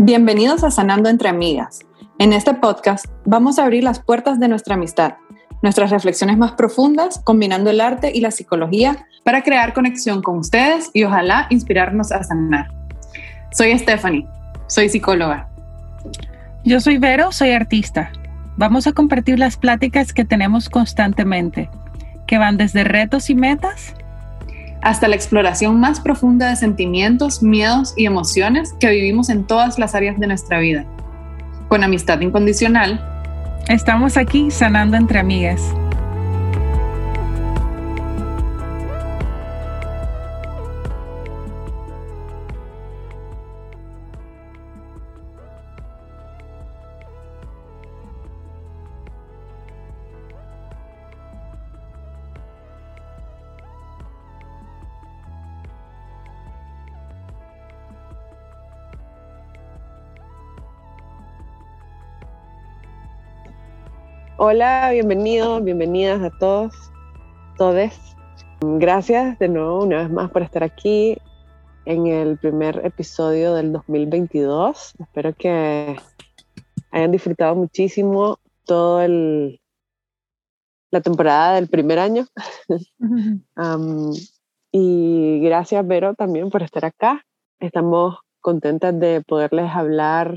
Bienvenidos a Sanando entre Amigas. En este podcast vamos a abrir las puertas de nuestra amistad, nuestras reflexiones más profundas, combinando el arte y la psicología para crear conexión con ustedes y ojalá inspirarnos a sanar. Soy Stephanie, soy psicóloga. Yo soy Vero, soy artista. Vamos a compartir las pláticas que tenemos constantemente, que van desde retos y metas hasta la exploración más profunda de sentimientos, miedos y emociones que vivimos en todas las áreas de nuestra vida. Con amistad incondicional, estamos aquí sanando entre amigas. Hola, bienvenidos, bienvenidas a todos, todes. Gracias de nuevo una vez más por estar aquí en el primer episodio del 2022. Espero que hayan disfrutado muchísimo todo el la temporada del primer año. y gracias, Vero, también por estar acá. Estamos contentas de poderles hablar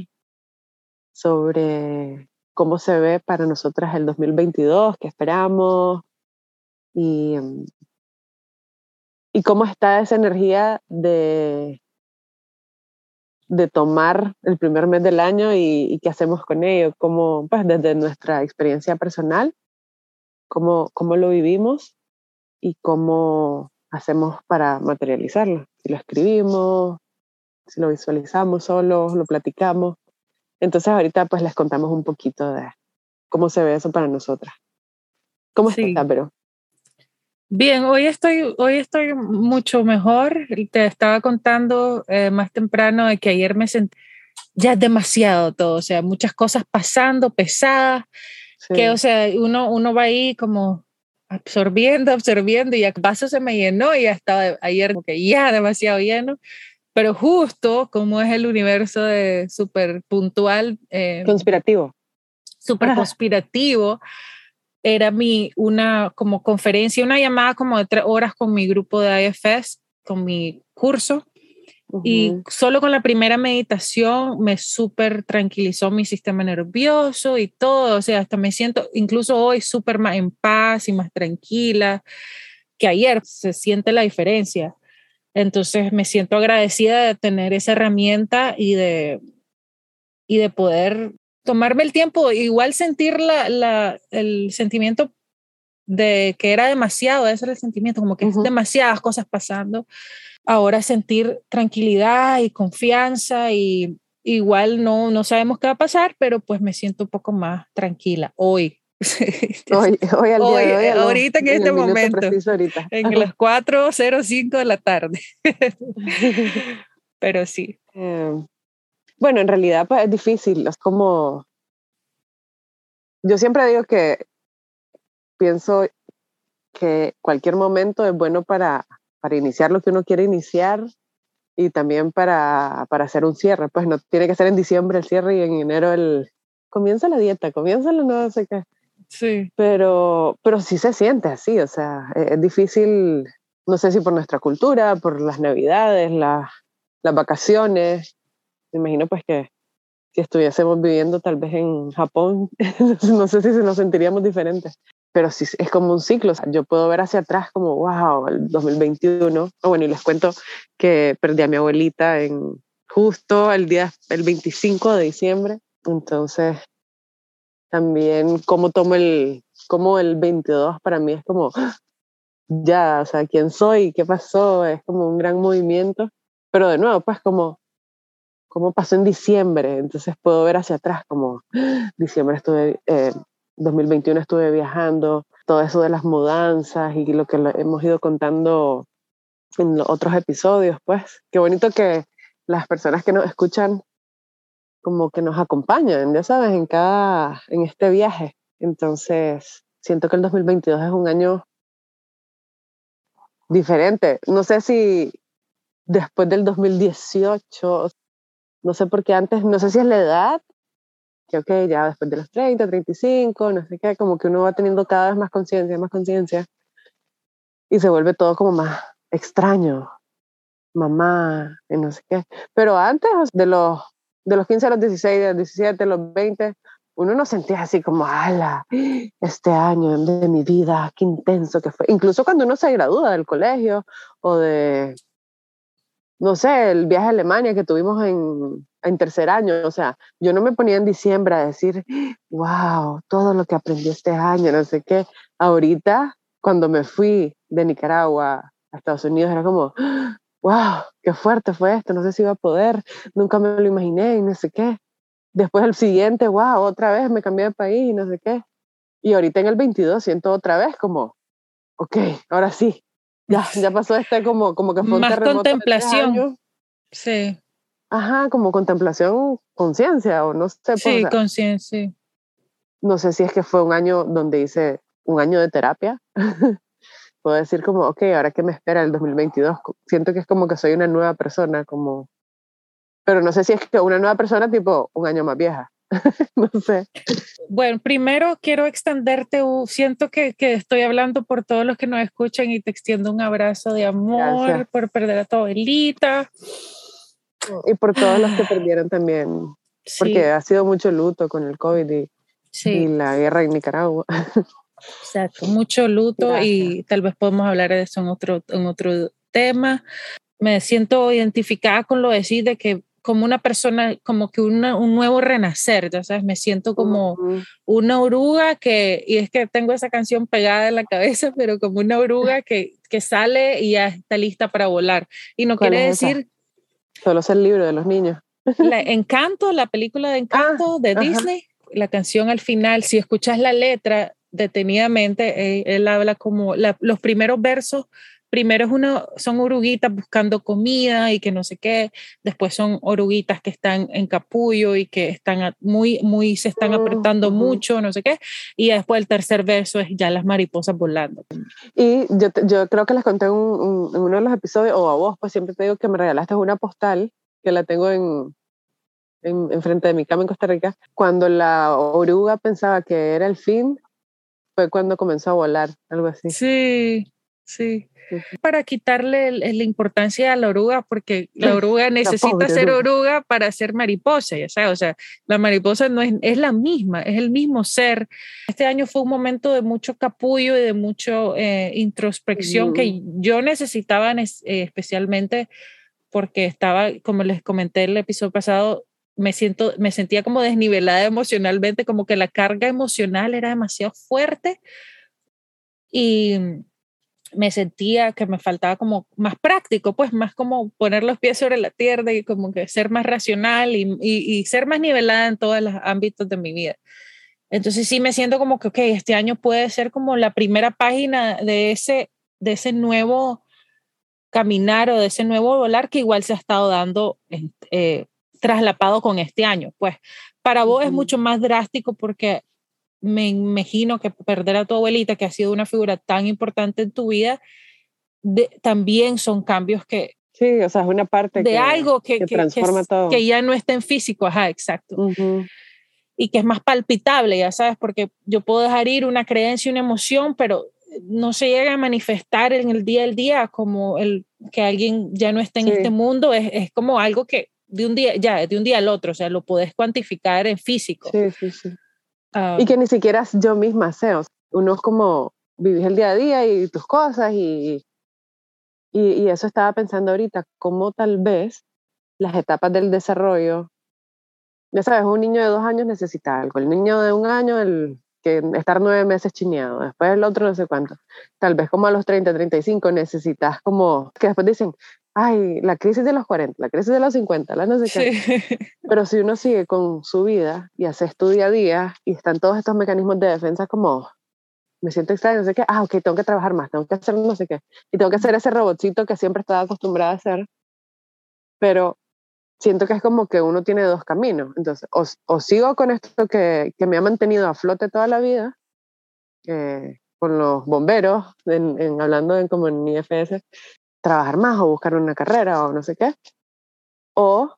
sobre cómo se ve para nosotras el 2022, qué esperamos y, mm, y cómo está esa energía de, de tomar el primer mes del año y, qué hacemos con ello, cómo, pues desde nuestra experiencia personal, cómo, cómo lo vivimos y cómo hacemos para materializarlo. Si lo escribimos, si lo visualizamos solo, lo platicamos. Entonces ahorita pues les contamos un poquito de cómo se ve eso para nosotras. ¿Cómo sí. estás, pero? Bien, hoy estoy, hoy estoy mucho mejor. Te estaba contando eh, más temprano de que ayer me sentí ya demasiado todo, o sea, muchas cosas pasando, pesadas, que, o sea, uno, uno va ahí como absorbiendo, absorbiendo y el vaso se me llenó y ya estaba ayer como que ya demasiado lleno pero justo como es el universo de súper puntual. Eh, conspirativo. Súper conspirativo. Era mi, una como conferencia, una llamada como de tres horas con mi grupo de IFS, con mi curso. Y solo con la primera meditación me súper tranquilizó mi sistema nervioso y todo. O sea, hasta me siento incluso hoy súper más en paz y más tranquila que ayer. Se siente la diferencia. Entonces me siento agradecida de tener esa herramienta y de, y de poder tomarme el tiempo, igual sentir la, la, el sentimiento de que era demasiado, ese era el sentimiento, como que uh demasiadas cosas pasando. Ahora sentir tranquilidad y confianza y igual no, no sabemos qué va a pasar, pero pues me siento un poco más tranquila hoy, hoy, hoy, al día de hoy, ahorita en, este momento, en las 4.05 de la tarde. Pero sí. Em, bueno, en realidad pues, es difícil, es como... Yo siempre digo que pienso que cualquier momento es bueno para, para iniciar lo que uno quiere iniciar y también para, para hacer un cierre. Pues no tiene que ser en diciembre el cierre y en enero el... Comienza la dieta, comienza la no sé qué Sí. Pero, pero sí se siente así, o sea, e-, es difícil, no sé si por nuestra cultura, por las navidades, las vacaciones. Me imagino pues que si estuviésemos viviendo tal vez en Japón, no sé si nos sentiríamos diferentes. Pero sí, es como un ciclo. yo puedo ver hacia atrás como, wow, el 2021. Oh, bueno, y les cuento que perdí a mi abuelita en justo el día, el 25 de diciembre. Entonces, también cómo tomo el, como el 22 para mí es como, ya, o sea, quién soy, qué pasó, es como un gran movimiento, pero de nuevo, pues como, como pasó en diciembre, entonces puedo ver hacia atrás como, diciembre estuve, eh, 2021 estuve viajando, todo eso de las mudanzas y lo que hemos ido contando en otros episodios, pues, qué bonito que las personas que nos escuchan como que nos acompañan, ya sabes, en cada, en este viaje. Entonces, siento que el 2022 es un año diferente. No sé si después del 2018, No sé por qué antes, no sé si es la edad, que ok, ya después de los 30, 35, no sé qué, como que uno va teniendo cada vez más conciencia, más conciencia, y se vuelve todo como más extraño, mamá, y no sé qué. Pero antes, de los, de los 15 a los 16, de los 17, a los 20, uno no sentía así como, ala, este año de mi vida, qué intenso que fue. Incluso cuando uno se gradúa del colegio o de, no sé, el viaje a Alemania que tuvimos en, en tercer año, o sea, yo no me ponía en diciembre a decir, wow, todo lo que aprendí este año, no sé qué. Ahorita, cuando me fui de Nicaragua a Estados Unidos, era como, wow, qué fuerte fue esto, no sé si iba a poder, nunca me lo imaginé y no sé qué. Después el siguiente, wow, otra vez me cambié de país y no sé qué. Y ahorita en el 22 siento otra vez como, ok, ahora sí, ya, ya pasó este como, como que fue un Más contemplación. Sí. Ajá, como contemplación, conciencia, o no sé. Pues, sí, conciencia. No sé si es que fue un año donde hice un año de terapia. Puedo decir como, ok, ahora qué me espera el 2022. Siento que es como que soy una nueva persona, como... Pero no sé si es que una nueva persona tipo un año más vieja. no sé. Bueno, primero quiero extenderte, siento que, que, estoy hablando por todos los que nos escuchan y te extiendo un abrazo de amor por perder a tu abuelita. Y por todos los que perdieron también, porque ha sido mucho luto con el COVID y, y la guerra en Nicaragua. Exacto, mucho luto y tal vez podemos hablar de eso en otro, en otro tema. Me siento identificada con lo de decir de que como una persona, como que una, un nuevo renacer, ya sabes, me siento como una oruga que, y es que tengo esa canción pegada en la cabeza, pero como una oruga que, que sale y ya está lista para volar. Y no quiere decir... Solo es el libro de los niños. La Encanto, la película de Encanto ah, de Disney, la canción al final, si escuchas la letra detenidamente, eh, él habla como los primeros versos primero es una, son oruguitas buscando comida y que no sé qué, después son oruguitas que están en capullo y que están muy, muy, se están oh, apretando mucho, no sé qué, y después el tercer verso es ya las mariposas volando. Y yo, yo creo que les conté en uno de los episodios, o a vos, pues siempre te digo que me regalaste una postal que la tengo en, en, frente de mi cama en Costa Rica. Cuando la oruga pensaba que era el fin, fue cuando comenzó a volar, algo así. Sí, sí para quitarle la importancia a la oruga, porque la oruga necesita ser oruga para ser mariposa, ya sabes, o sea, la mariposa no es, es la misma, es el mismo ser. Este año fue un momento de mucho capullo y de mucha eh, introspección que yo necesitaba eh, especialmente porque estaba, como les comenté el episodio pasado, me, siento, me sentía como desnivelada emocionalmente, como que la carga emocional era demasiado fuerte. Y, me sentía que me faltaba como más práctico, pues más como poner los pies sobre la tierra y como que ser más racional y, y, ser más nivelada en todos los ámbitos de mi vida. Entonces sí me siento como que, ok, este año puede ser como la primera página de ese, de ese nuevo caminar o de ese nuevo volar que igual se ha estado dando eh, traslapado con este año. Pues para vos es mucho más drástico porque me imagino que perder a tu abuelita, que ha sido una figura tan importante en tu vida, también son cambios que... Sí, o sea, es una parte de algo que, que, transforma todo. que ya no está en físico, ajá, exacto. Y que es más palpitable, ya sabes, porque yo puedo dejar ir una creencia, una emoción, pero no se llega a manifestar en el día al día como el que alguien ya no está en este mundo, es, es, como algo que de un día, ya, de un día al otro, o sea, lo puedes cuantificar en físico. Sí, sí, sí y que ni siquiera yo misma sé. uno es como vivís el día a día y tus cosas y, y, y, eso estaba pensando ahorita, cómo tal vez las etapas del desarrollo, ya sabes, un niño de dos años necesita algo, el niño de un año, el que estar nueve meses chineado, después el otro no sé cuánto, tal vez como a los 30, 35 necesitas como, que después dicen, ay, la crisis de los 40, la crisis de los 50, la no sé qué. Pero si uno sigue con su vida y hace tu día a día y están todos estos mecanismos de defensa como, me siento extraño, no sé qué, ah, ok, tengo que trabajar más, tengo que hacer no sé qué, y tengo que hacer ese robotcito que siempre estaba acostumbrada a hacer, pero siento que es como que uno tiene dos caminos, entonces, o, sigo con esto que, que, me ha mantenido a flote toda la vida, eh, con los bomberos, en, en, hablando en, como en IFS, trabajar más o buscar una carrera o no sé qué. O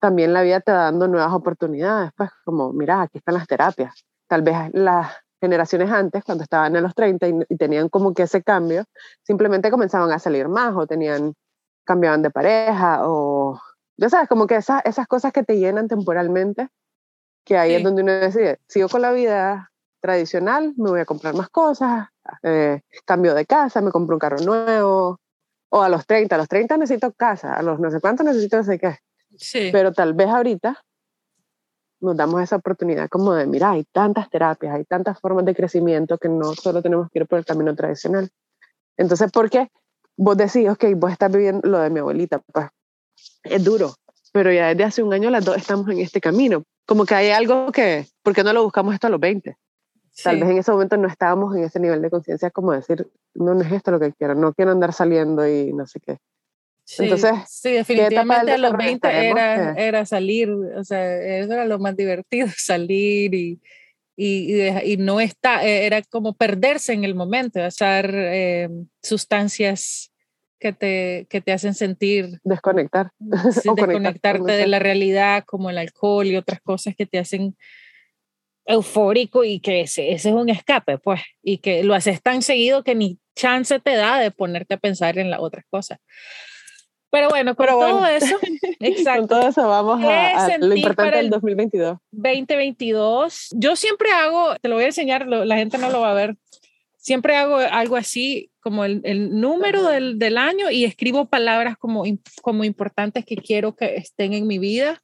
también la vida te va dando nuevas oportunidades, pues como, mira, aquí están las terapias. Tal vez las generaciones antes, cuando estaban en los 30 y, tenían como que ese cambio, simplemente comenzaban a salir más o tenían, cambiaban de pareja o, ya sabes, como que esas, esas cosas que te llenan temporalmente, que ahí es donde uno decide, sigo con la vida tradicional, me voy a comprar más cosas, eh, cambio de casa, me compro un carro nuevo, o a los 30, a los 30 necesito casa, a los no sé cuántos necesito no sé qué. Sí. Pero tal vez ahorita nos damos esa oportunidad como de, mira, hay tantas terapias, hay tantas formas de crecimiento que no solo tenemos que ir por el camino tradicional. Entonces, ¿por qué vos decís, ok, vos estás viviendo lo de mi abuelita? Pues es duro, pero ya desde hace un año las dos estamos en este camino. Como que hay algo que, ¿por qué no lo buscamos esto a los 20? Tal vez en ese momento no estábamos en ese nivel de conciencia como decir, no, no es esto lo que quiero, no quiero andar saliendo y no sé qué. Sí, Entonces, sí, definitivamente a los 20 era, era salir, o sea, eso era lo más divertido, salir y, y, y, no está, e, era como perderse en el momento, hacer eh, sustancias que te, que te hacen sentir... Desconectar. desconectarte de la realidad, como el alcohol y otras cosas que te hacen eufórico y que ese, ese es un escape, pues, y que lo haces tan seguido que ni chance te da de ponerte a pensar en las otras cosas. Pero bueno, con todo eso, exacto. Con todo eso vamos a, lo importante del 2022. 2022. Yo siempre hago, te lo voy a enseñar, la gente no lo va a ver. Siempre hago algo así, como el, el número del, del, año y escribo palabras como, como importantes que quiero que estén en mi vida.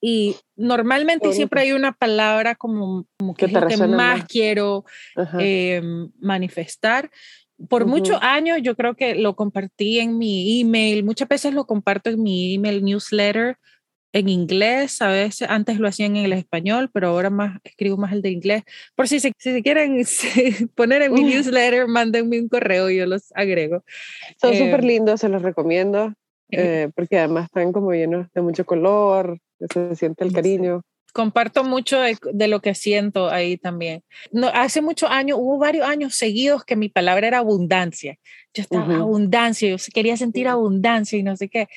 Y normalmente siempre hay una palabra como, como que, que más, quiero em, manifestar. Por muchos años yo creo que lo compartí en mi email, muchas veces lo comparto en mi email newsletter en inglés, a veces antes lo hacía en el español, pero ahora más escribo más el de inglés. Por si se, si se quieren poner en mi newsletter, mándenme un correo y yo los agrego. Son súper em, lindos, se los recomiendo. Eh, porque además están como llenos de mucho color, se siente el cariño. Comparto mucho de, lo que siento ahí también. No, hace muchos años, hubo varios años seguidos que mi palabra era abundancia. Yo estaba abundancia, yo quería sentir abundancia y no sé qué.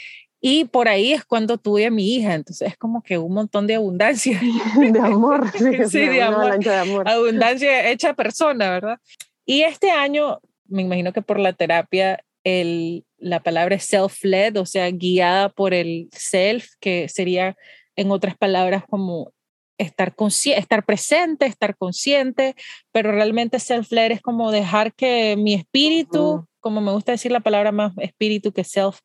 Y por ahí es cuando tuve a mi hija, entonces es como que un montón de abundancia. de amor, sí, de, amor. de amor. Abundancia hecha persona, ¿verdad? Y este año, me imagino que por la terapia, el, la palabra self-led, o sea, guiada por el self, que sería en otras palabras como estar, estar presente, estar consciente, pero realmente self-led es como dejar que mi espíritu, como me gusta decir la palabra más espíritu que self,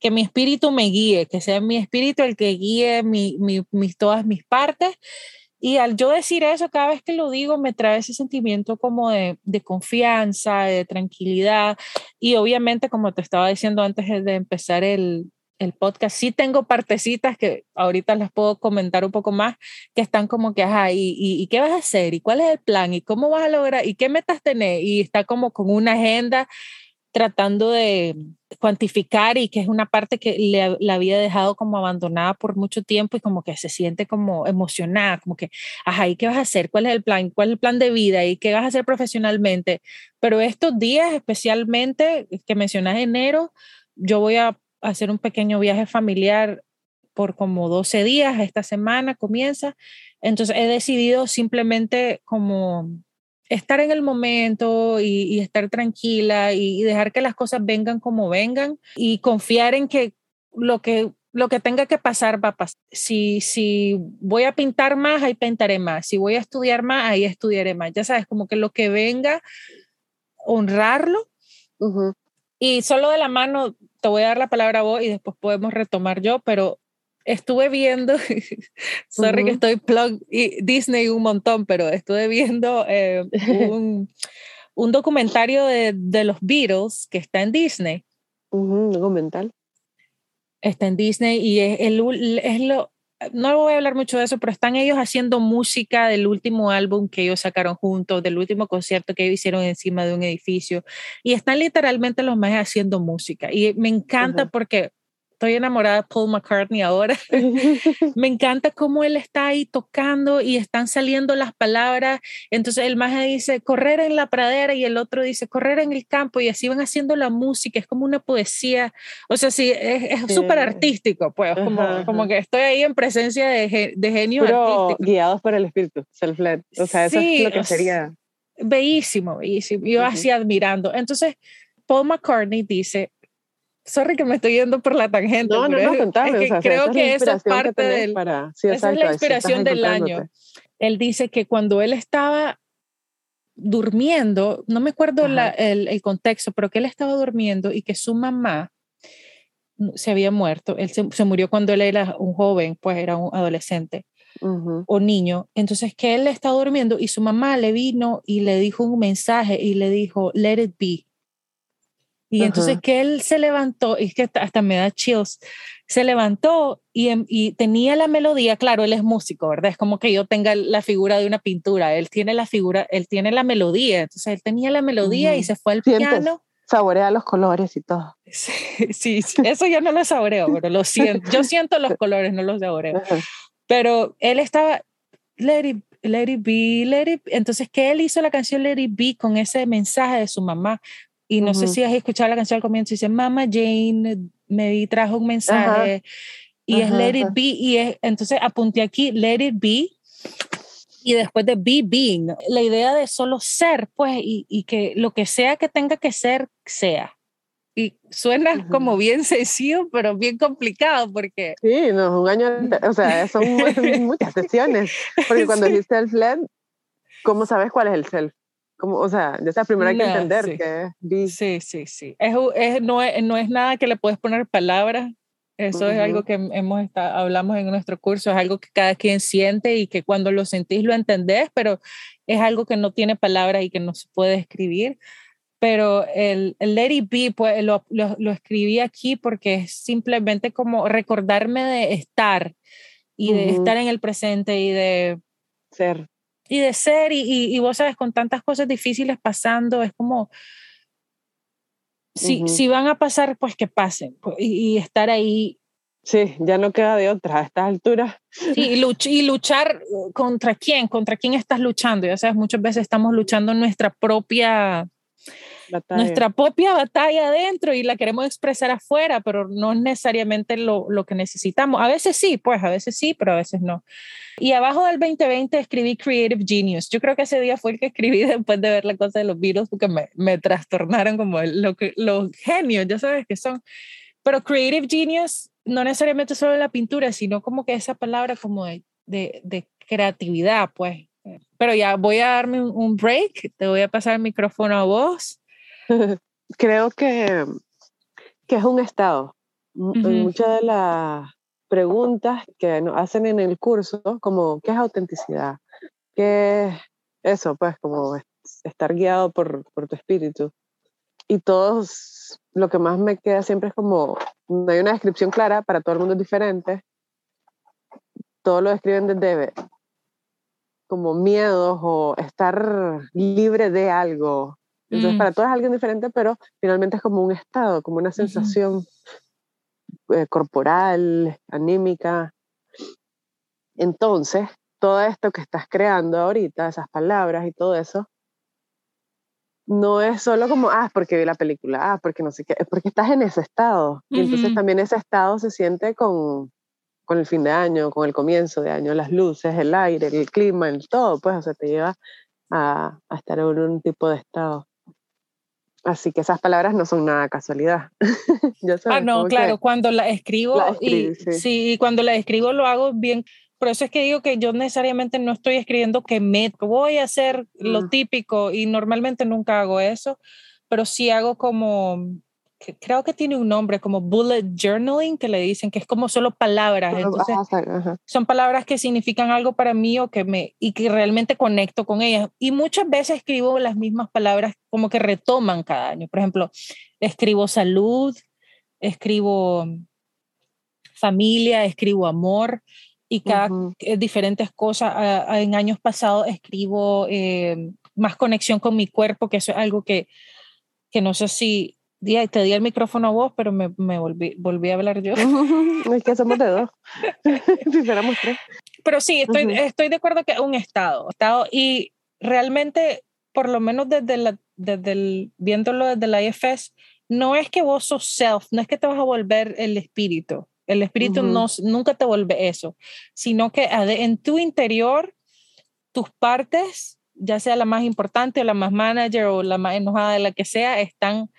que mi espíritu me guíe, que sea mi espíritu el que guíe mi, mi, todas mis partes y al yo decir eso, cada vez que lo digo, me trae ese sentimiento como de, de, confianza, de tranquilidad. Y obviamente, como te estaba diciendo antes de empezar el, el podcast, sí tengo partecitas que ahorita las puedo comentar un poco más, que están como que, ajá, ¿y, y, qué vas a hacer? ¿Y cuál es el plan? ¿Y cómo vas a lograr? ¿Y qué metas tenés? Y está como con una agenda tratando de cuantificar y que es una parte que le, la había dejado como abandonada por mucho tiempo y como que se siente como emocionada, como que, ajá, ¿y qué vas a hacer? ¿Cuál es el plan? ¿Cuál es el plan de vida? ¿Y qué vas a hacer profesionalmente? Pero estos días, especialmente que mencionas enero, yo voy a hacer un pequeño viaje familiar por como 12 días, esta semana comienza, entonces he decidido simplemente como estar en el momento y, estar tranquila y, dejar que las cosas vengan como vengan y confiar en que lo que lo que tenga que pasar va a pasar. Si, si voy a pintar más, ahí pintaré más. Si voy a estudiar más, ahí estudiaré más. Ya sabes, como que lo que venga, honrarlo. Y solo de la mano, te voy a dar la palabra a vos y después podemos retomar yo, pero estuve viendo, sorry que estoy plug Disney un montón, pero estuve viendo eh, un, un, documentario de, de, los Beatles que está en Disney. Un documental. Está en Disney y es, el, es lo, no voy a hablar mucho de eso, pero están ellos haciendo música del último álbum que ellos sacaron juntos, del último concierto que ellos hicieron encima de un edificio y están literalmente los más haciendo música y me encanta porque estoy enamorada de Paul McCartney ahora. me encanta cómo él está ahí tocando y están saliendo las palabras. Entonces el maje dice correr en la pradera y el otro dice correr en el campo y así van haciendo la música. Es como una poesía. O sea, sí, es súper artístico, pues, como, como que estoy ahí en presencia de, de genio artístico. guiados por el espíritu, self-led. O sea, eso es lo que sería. Bellísimo, bellísimo. Yo así admirando. Entonces, Paul McCartney dice, sorry que me estoy yendo por la tangente. No, no, no, contable, creo que esa es parte del, esa es la inspiración del año. Él dice que cuando él estaba durmiendo, no me acuerdo el, el, contexto, pero que él estaba durmiendo y que su mamá se había muerto. Él se, murió cuando él era un joven, pues era un adolescente o niño. Entonces que él estaba durmiendo y su mamá le vino y le dijo un mensaje y le dijo, let it be. Y entonces que él se levantó, y es que hasta me da chills, se levantó y, em, y, tenía la melodía, claro, él es músico, ¿verdad? Es como que yo tenga la figura de una pintura, él tiene la figura, él tiene la melodía, entonces él tenía la melodía y se fue al piano. Saborea los colores y todo. Sí, sí, eso yo no lo saboreo, pero lo siento, yo siento los colores, no los saboreo. Pero él estaba, let it, let it be, let it, entonces que él hizo la canción Let it be con ese mensaje de su mamá, y no sé si has escuchado la canción al comienzo, dice, Mama Jane me trajo un mensaje y es Let It Be. Y es, entonces apunté aquí, Let It Be. Y después de be being, la idea de solo ser, pues, y, y que lo que sea que tenga que ser, sea. Y suena como bien sencillo, pero bien complicado porque... Sí, no, un año, o sea, son muchas sesiones. Porque cuando sí. dices self-led, ¿cómo sabes cuál es el self? Como, o sea, ya sea, primero hay que entender sí. que Sí, sí, sí. Es, es, no, es, no es nada que le puedes poner palabras. Eso uh -huh. es algo que hemos estado, hablamos en nuestro curso, es algo que cada quien siente y que cuando lo sentís lo entendés, pero es algo que no tiene palabras y que no se puede escribir. Pero el, el Let It Be, pues lo, lo, lo escribí aquí porque es simplemente como recordarme de estar y de uh -huh. estar en el presente y de ser y de ser, y, y, y, vos sabes, con tantas cosas difíciles pasando, es como, si, uh -huh. si van a pasar, pues que pasen, pues, y, y, estar ahí. Sí, ya no queda de otra a estas alturas. Sí, y, luch y luchar contra quién, contra quién estás luchando, ya sabes, muchas veces estamos luchando nuestra propia batalla. nuestra propia batalla adentro y la queremos expresar afuera, pero no es necesariamente lo, lo, que necesitamos. A veces sí, pues a veces sí, pero a veces no. Y abajo del 2020 escribí Creative Genius. Yo creo que ese día fue el que escribí después de ver la cosa de los virus porque me, me trastornaron como lo que, los genios, ya sabes que son. Pero Creative Genius no necesariamente solo la pintura, sino como que esa palabra como de, de, de creatividad, pues. Pero ya voy a darme un, break, te voy a pasar el micrófono a vos Creo que, que es un estado. Uh -huh. Muchas de las preguntas que nos hacen en el curso, como ¿qué es autenticidad? ¿Qué es eso? Pues como estar guiado por, por tu espíritu. Y todos, lo que más me queda siempre es como, no hay una descripción clara, para todo el mundo es diferente. Todos lo describen desde como miedos o estar libre de algo, entonces, mm. para todos es alguien diferente, pero finalmente es como un estado, como una sensación uh -huh. eh, corporal, anímica. Entonces, todo esto que estás creando ahorita, esas palabras y todo eso, no es solo como, ah, porque vi la película, ah, porque no sé qué, es porque estás en ese estado. Uh -huh. Y entonces también ese estado se siente con, con el fin de año, con el comienzo de año, las luces, el aire, el clima, el todo, pues, o sea, te lleva a, a estar en un tipo de estado. Así que esas palabras no son nada casualidad. ya sabes, ah, no, claro, cuando la escribo, la y, sí. sí, cuando la escribo lo hago bien. Por eso es que digo que yo necesariamente no estoy escribiendo que me voy a hacer mm. lo típico y normalmente nunca hago eso, pero sí hago como que creo que tiene un nombre como bullet journaling, que le dicen que es como solo palabras. Entonces, ajá, son palabras que significan algo para mí o que me, y que realmente conecto con ellas. Y muchas veces escribo las mismas palabras como que retoman cada año. Por ejemplo, escribo salud, escribo familia, escribo amor y cada uh -huh. diferentes cosas. En años pasados escribo eh, más conexión con mi cuerpo, que eso es algo que, que no sé si di, te di el micrófono a vos, pero me, me volví, volví a hablar yo. es que somos de dos. si fuéramos tres. Pero sí, estoy, estoy de acuerdo que es un estado, estado. Y realmente, por lo menos desde, la, desde el, viéndolo desde la IFS, no es que vos sos self, no es que te vas a volver el espíritu. El espíritu no, nunca te vuelve eso, sino que en tu interior, tus partes, ya sea la más importante o la más manager o la más enojada de la que sea, están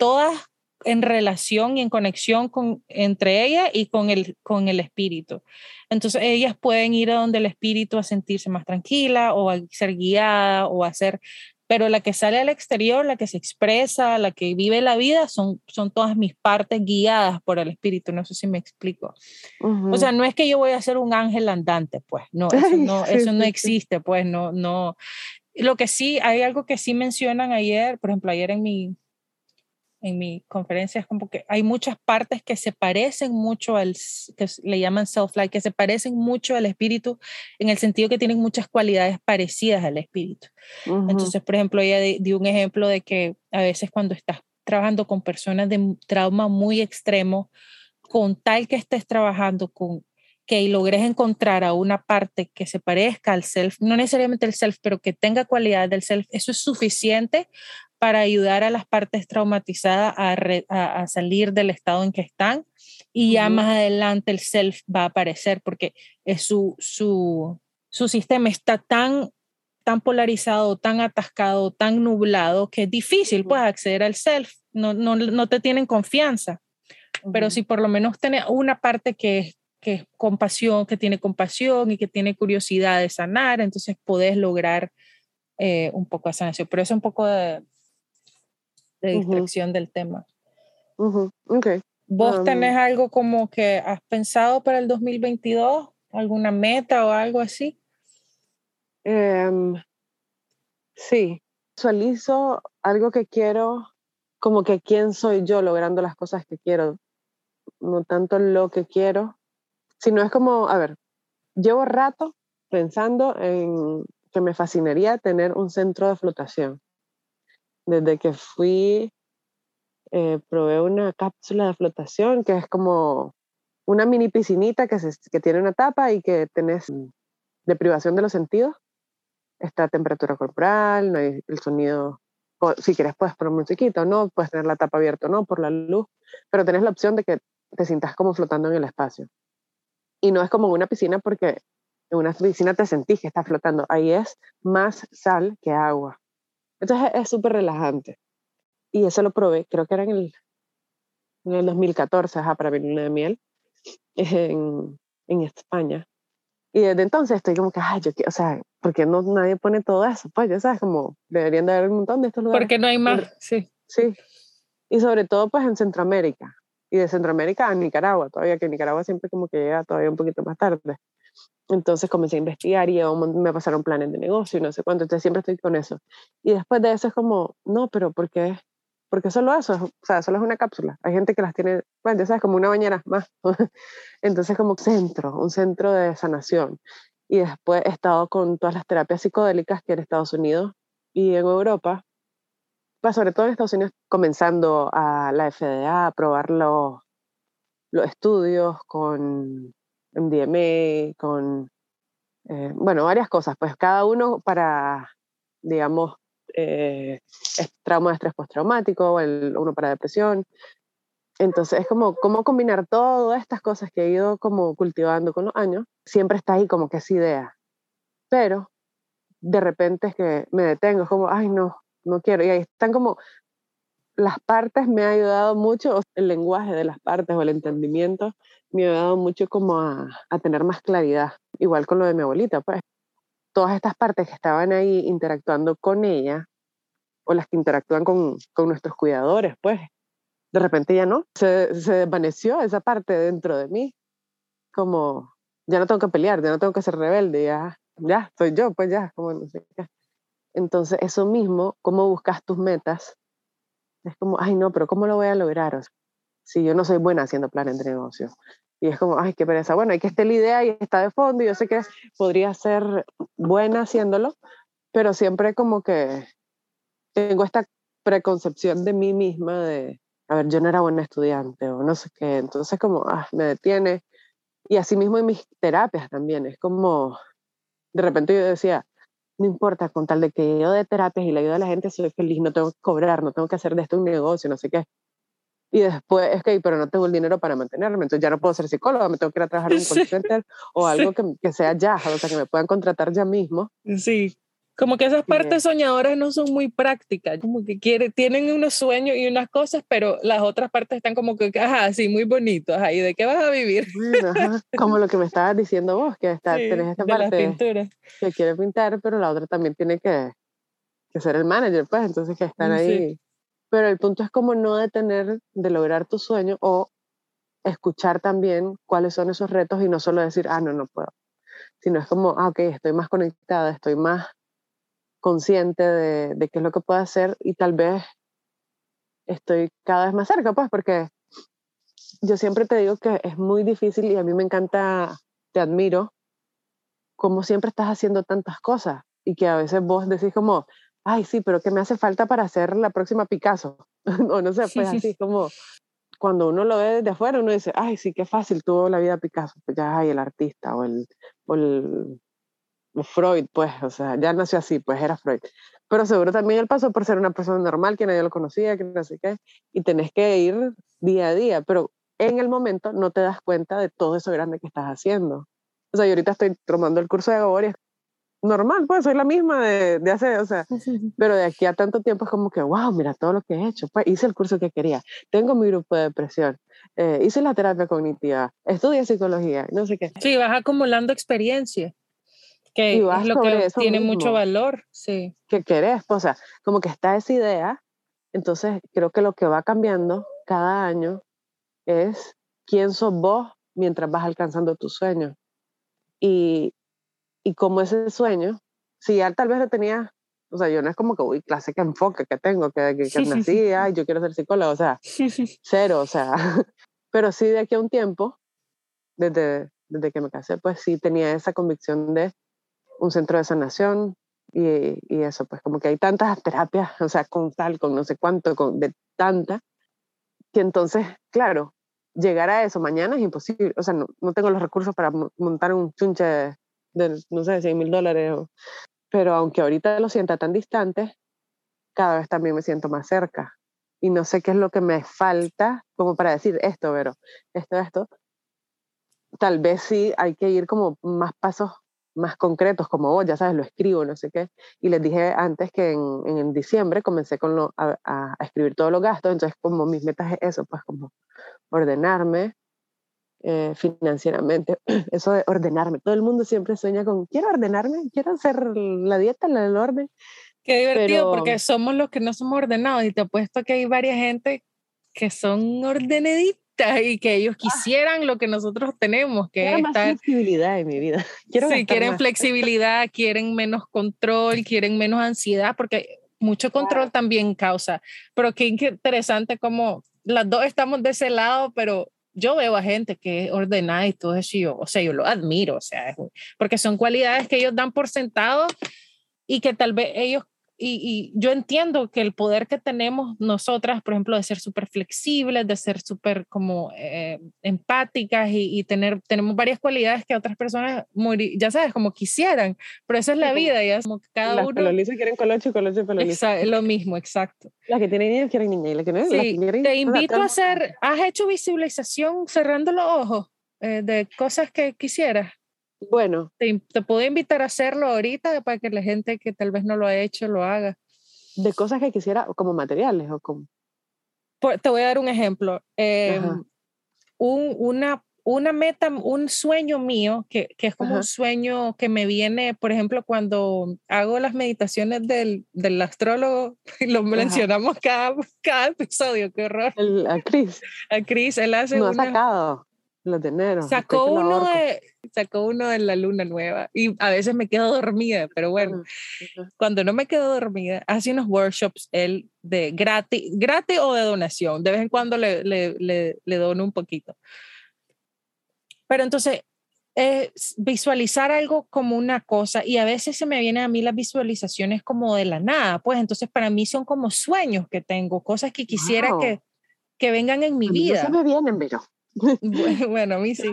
todas en relación y en conexión con, entre ella y con el, con el espíritu. Entonces ellas pueden ir a donde el espíritu a sentirse más tranquila o a ser guiada o a ser pero la que sale al exterior, la que se expresa, la que vive la vida, son, son todas mis partes guiadas por el espíritu, no sé si me explico. O sea, no es que yo voy a ser un ángel andante, pues, no, eso no, eso no existe, pues, no, no. Lo que sí, hay algo que sí mencionan ayer, por ejemplo, ayer en mi, en mi conferencia es como que hay muchas partes que se parecen mucho al, que le llaman self-light, que se parecen mucho al espíritu en el sentido que tienen muchas cualidades parecidas al espíritu. Entonces, por ejemplo, ella dio un ejemplo de que a veces cuando estás trabajando con personas de trauma muy extremo, con tal que estés trabajando con que logres encontrar a una parte que se parezca al self, no necesariamente el self, pero que tenga cualidades del self, eso es suficiente para ayudar a las partes traumatizadas a, salir del estado en que están y ya más adelante el self va a aparecer porque es su, su, su sistema está tan, tan polarizado, tan atascado, tan nublado que es difícil pues, acceder al self, no, no, no te tienen confianza. Pero si por lo menos tiene una parte que que es compasión, que tiene compasión y que tiene curiosidad de sanar, entonces puedes lograr eh, un poco de sanación. Pero es un poco de, de distracción del tema. okay. ¿Vos um, tenés algo como que has pensado para el 2022? ¿Alguna meta o algo así? Em, sí, visualizo algo que quiero, como que quién soy yo logrando las cosas que quiero, no tanto lo que quiero, sino es como, a ver, llevo rato pensando en que me fascinaría tener un centro de flotación desde que fui, eh, probé una cápsula de flotación que es como una mini piscinita que, tiene una tapa y que tenés deprivación de los sentidos. Está temperatura corporal, no hay el sonido. si quieres puedes poner musiquita o no, puedes tener la tapa abierta o no por la luz, pero tenés la opción de que te sientas como flotando en el espacio. Y no es como una piscina porque en una piscina te sentís que estás flotando. Ahí es más sal que agua. Entonces es súper relajante. Y eso lo probé, creo que era en el, en el 2014, ajá, para mi luna de miel, en, en España. Y desde entonces estoy como que, ay, yo quiero, o sea, ¿por qué no nadie pone todo eso? Pues ya sabes, como deberían de haber un montón de estos lugares. Porque no hay más, sí. Sí. Y sobre todo pues en Centroamérica. Y de Centroamérica a Nicaragua, todavía que Nicaragua siempre como que llega todavía un poquito más tarde. Entonces comencé a investigar y me pasaron planes de negocio y no sé cuánto, entonces siempre estoy con eso. Y después de eso es como, no, pero ¿por qué? Porque solo eso, o sea, solo es una cápsula. Hay gente que las tiene, bueno, ya sabes, como una bañera más. entonces como centro, un centro de sanación. Y después he estado con todas las terapias psicodélicas que en Estados Unidos y en Europa, pues sobre todo en Estados Unidos, comenzando a la FDA a probar los, los estudios con MDMA, con, eh, bueno, varias cosas, pues cada uno para, digamos, eh, trauma de estrés postraumático, el, uno para depresión. Entonces es como cómo combinar todas estas cosas que he ido como cultivando con los años, siempre está ahí como que es idea. Pero de repente es que me detengo, es como, ay no, no quiero. Y ahí están como las partes me ha ayudado mucho, el lenguaje de las partes o el entendimiento me ha ayudado mucho como a, a, tener más claridad, igual con lo de mi abuelita, pues. Todas estas partes que estaban ahí interactuando con ella, o las que interactúan con, con nuestros cuidadores, pues, de repente ya no, se, se desvaneció esa parte dentro de mí, como, ya no tengo que pelear, ya no tengo que ser rebelde, ya, ya, soy yo, pues ya, como no sé qué. Entonces, eso mismo, cómo buscas tus metas, es como, ay, no, pero ¿cómo lo voy a lograr? Si yo no soy buena haciendo planes de negocio. Y es como, ay, qué pereza. Bueno, hay que estar la idea y está de fondo y yo sé que podría ser buena haciéndolo, pero siempre como que tengo esta preconcepción de mí misma de, a ver, yo no era buena estudiante o no sé qué, entonces como, ah, me detiene. Y así mismo en mis terapias también, es como, de repente yo decía, no importa, con tal de que yo de terapias y le ayude a la gente, soy feliz, no tengo que cobrar, no tengo que hacer de esto un negocio, no sé qué. Y después, es que, pero no tengo el dinero para mantenerme, entonces ya no puedo ser psicóloga, me tengo que ir a trabajar en un call center o algo que, que, sea ya, o sea, que me puedan contratar ya mismo. Sí, como que esas partes soñadoras no son muy prácticas, como que quiere, tienen unos sueños y unas cosas, pero las otras partes están como que, ajá, sí, muy bonitos, ajá, ¿y de qué vas a vivir? Como lo que me estabas diciendo vos, que está, tenés esta parte que quiere pintar, pero la otra también tiene que, que ser el manager, pues, entonces que están ahí. Pero el punto es como no detener de lograr tu sueño o escuchar también cuáles son esos retos y no solo decir, ah, no, no puedo, sino es como, ah, ok, estoy más conectada, estoy más consciente de, de, qué es lo que puedo hacer y tal vez estoy cada vez más cerca, pues, porque yo siempre te digo que es muy difícil y a mí me encanta, te admiro, como siempre estás haciendo tantas cosas y que a veces vos decís como, ay, sí, pero ¿qué me hace falta para hacer la próxima Picasso? o no sé, pues así como cuando uno lo ve desde afuera, uno dice, ay, sí, qué fácil tuvo la vida Picasso, pues ya hay el artista o el, o el Freud, pues, o sea, ya nació así, pues era Freud. Pero seguro también él pasó por ser una persona normal, que nadie lo conocía, que no sé qué, y tenés que ir día a día, pero en el momento no te das cuenta de todo eso grande que estás haciendo. O sea, yo ahorita estoy tomando el curso de Gabor normal, pues soy la misma de, de hace, o sea, pero de aquí a tanto tiempo es como que, wow, mira todo lo que he hecho, pues hice el curso que quería, tengo mi grupo de depresión, eh, hice la terapia cognitiva, estudié psicología, no sé qué. Sí, vas acumulando experiencia que es lo que tiene mucho valor, sí. Que querés, pues, o sea, como que está esa idea, entonces creo que lo que va cambiando cada año es quién sos vos mientras vas alcanzando tu sueño. Y, y como ese sueño, si ya tal vez lo tenía, o sea, yo no es como que, uy, clase que enfoque que tengo, que, que, que nací, y yo quiero ser psicólogo, o sea, cero, o sea, pero sí de aquí a un tiempo, desde, desde que me casé, pues sí tenía esa convicción de un centro de sanación y, y, eso, pues como que hay tantas terapias, o sea, con tal, con no sé cuánto, con, de tanta, que entonces, claro, llegar a eso mañana es imposible, o sea, no, no tengo los recursos para montar un chunche de, no sé, 100 mil dólares, pero aunque ahorita lo sienta tan distante, cada vez también me siento más cerca. Y no sé qué es lo que me falta como para decir esto, pero esto, esto. Tal vez sí hay que ir como más pasos más concretos, como, oh, ya sabes, lo escribo, no sé qué. Y les dije antes que en, en diciembre comencé con lo, a, a, escribir todos los gastos, entonces como mis metas es eso, pues como ordenarme eh, financieramente, eso de ordenarme. Todo el mundo siempre sueña con, quiero ordenarme, quiero hacer la dieta, el orden. Qué divertido, porque somos los que no somos ordenados y te apuesto que hay varias gente que son ordenaditas y que ellos ah. quisieran lo que nosotros tenemos, que es estar... flexibilidad en mi vida. Quiero sí, quieren flexibilidad, quieren menos control, quieren menos ansiedad, porque mucho control también causa. Pero qué interesante como las dos estamos de ese lado, pero yo veo a gente que es ordenada y todo eso, y yo, o sea, yo lo admiro, o sea, porque son cualidades que ellos dan por sentado y que tal vez ellos y, yo entiendo que el poder que tenemos nosotras, por ejemplo, de ser súper flexibles, de ser súper como eh, empáticas y, tener, tenemos varias cualidades que otras personas, ya sabes, como quisieran, pero esa es la vida, ya como que cada las uno... Las quieren colocho y colocho Es lo mismo, exacto. Las que tienen niños quieren niñas y las que no, sí, Te invito a hacer, ¿has hecho visualización cerrando los ojos eh, de cosas que quisieras? Bueno. Te, puedo invitar a hacerlo ahorita para que la gente que tal vez no lo ha hecho lo haga. De cosas que quisiera, como materiales o como... te voy a dar un ejemplo. Em, un, una, una meta, un sueño mío, que, que es como un sueño que me viene, por ejemplo, cuando hago las meditaciones del, del astrólogo, lo mencionamos cada, cada episodio, qué horror. a Chris. A Chris, él hace... No ha sacado los de enero. Sacó uno de, sacó uno de la luna nueva y a veces me quedo dormida, pero bueno, cuando no me quedo dormida, hace unos workshops él de gratis, gratis o de donación, de vez en cuando le, le, le, le dono un poquito. Pero entonces, visualizar algo como una cosa y a veces se me vienen a mí las visualizaciones como de la nada, pues entonces para mí son como sueños que tengo, cosas que quisiera que que vengan en mi vida. No se me vienen, pero. Bueno, a mí sí.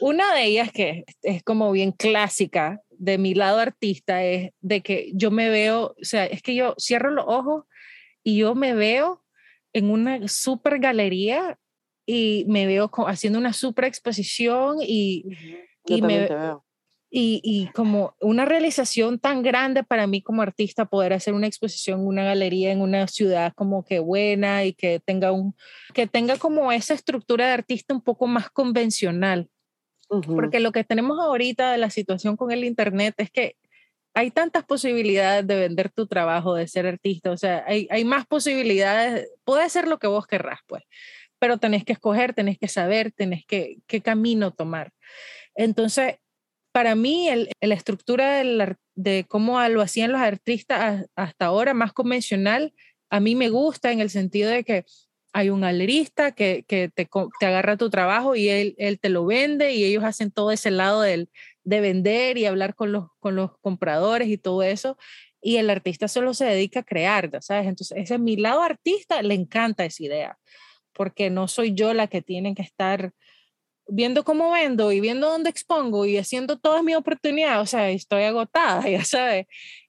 Una de ellas que es como bien clásica de mi lado artista es de que yo me veo, o sea, es que yo cierro los ojos y yo me veo en una super galería y me veo haciendo una super exposición y, y me veo. Y, y, como una realización tan grande para mí como artista poder hacer una exposición, una galería en una ciudad como que buena y que tenga un que tenga como esa estructura de artista un poco más convencional porque lo que tenemos ahorita de la situación con el Internet es que hay tantas posibilidades de vender tu trabajo, de ser artista, o sea, hay, hay más posibilidades, puede ser lo que vos querrás, pues, pero tenés que escoger, tenés que saber, tenés que qué camino tomar. Entonces, para mí, la estructura de, cómo lo hacían los artistas hasta ahora, más convencional, a mí me gusta en el sentido de que hay un galerista que, te, agarra tu trabajo y él, te lo vende y ellos hacen todo ese lado del, de vender y hablar con los, con los compradores y todo eso. Y el artista solo se dedica a crear, ¿sabes? Entonces, ese es mi lado artista, le encanta esa idea, porque no soy yo la que tiene que estar viendo cómo vendo y viendo dónde expongo y haciendo todas mis oportunidades, o sea, estoy agotada, ya sabes.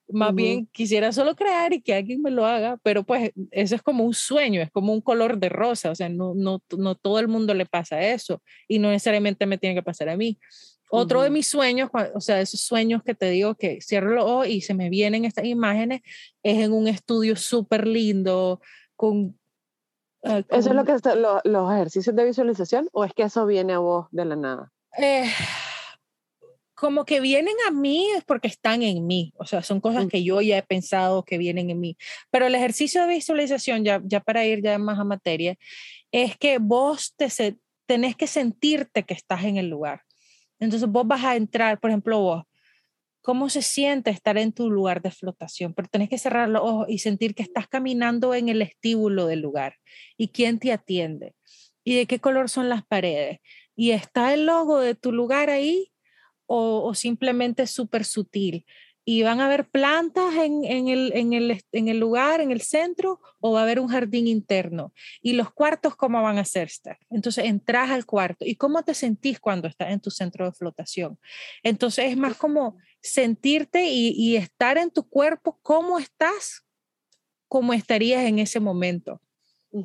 Más bien quisiera solo crear y que alguien me lo haga, pero pues eso es como un sueño, es como un color de rosa, o sea, no, no, no todo el mundo le pasa eso y no necesariamente me tiene que pasar a mí. Otro de mis sueños, o sea, esos sueños que te digo que cierro los ojos y se me vienen estas imágenes, es en un estudio súper lindo, con, ¿Eso es lo que los ejercicios de visualización o es que eso viene a vos de la nada? Eh, como que vienen a mí es porque están en mí, o sea, son cosas que yo ya he pensado que vienen en mí. Pero el ejercicio de visualización, ya, ya para ir ya más a materia, es que vos te tenés que sentirte que estás en el lugar. Entonces vos vas a entrar, por ejemplo, vos, ¿cómo se siente estar en tu lugar de flotación? Pero tenés que cerrar los ojos y sentir que estás caminando en el estíbulo del lugar y quién te atiende y de qué color son las paredes. Y está el logo de tu lugar ahí o, simplemente súper sutil. Y van a haber plantas en, el, en, el, en, el, lugar, en el centro, o va a haber un jardín interno. Y los cuartos, ¿cómo van a ser? Entonces, entras al cuarto. ¿Y cómo te sentís cuando estás en tu centro de flotación? Entonces, es más como sentirte y, y estar en tu cuerpo, cómo estás, cómo estarías en ese momento.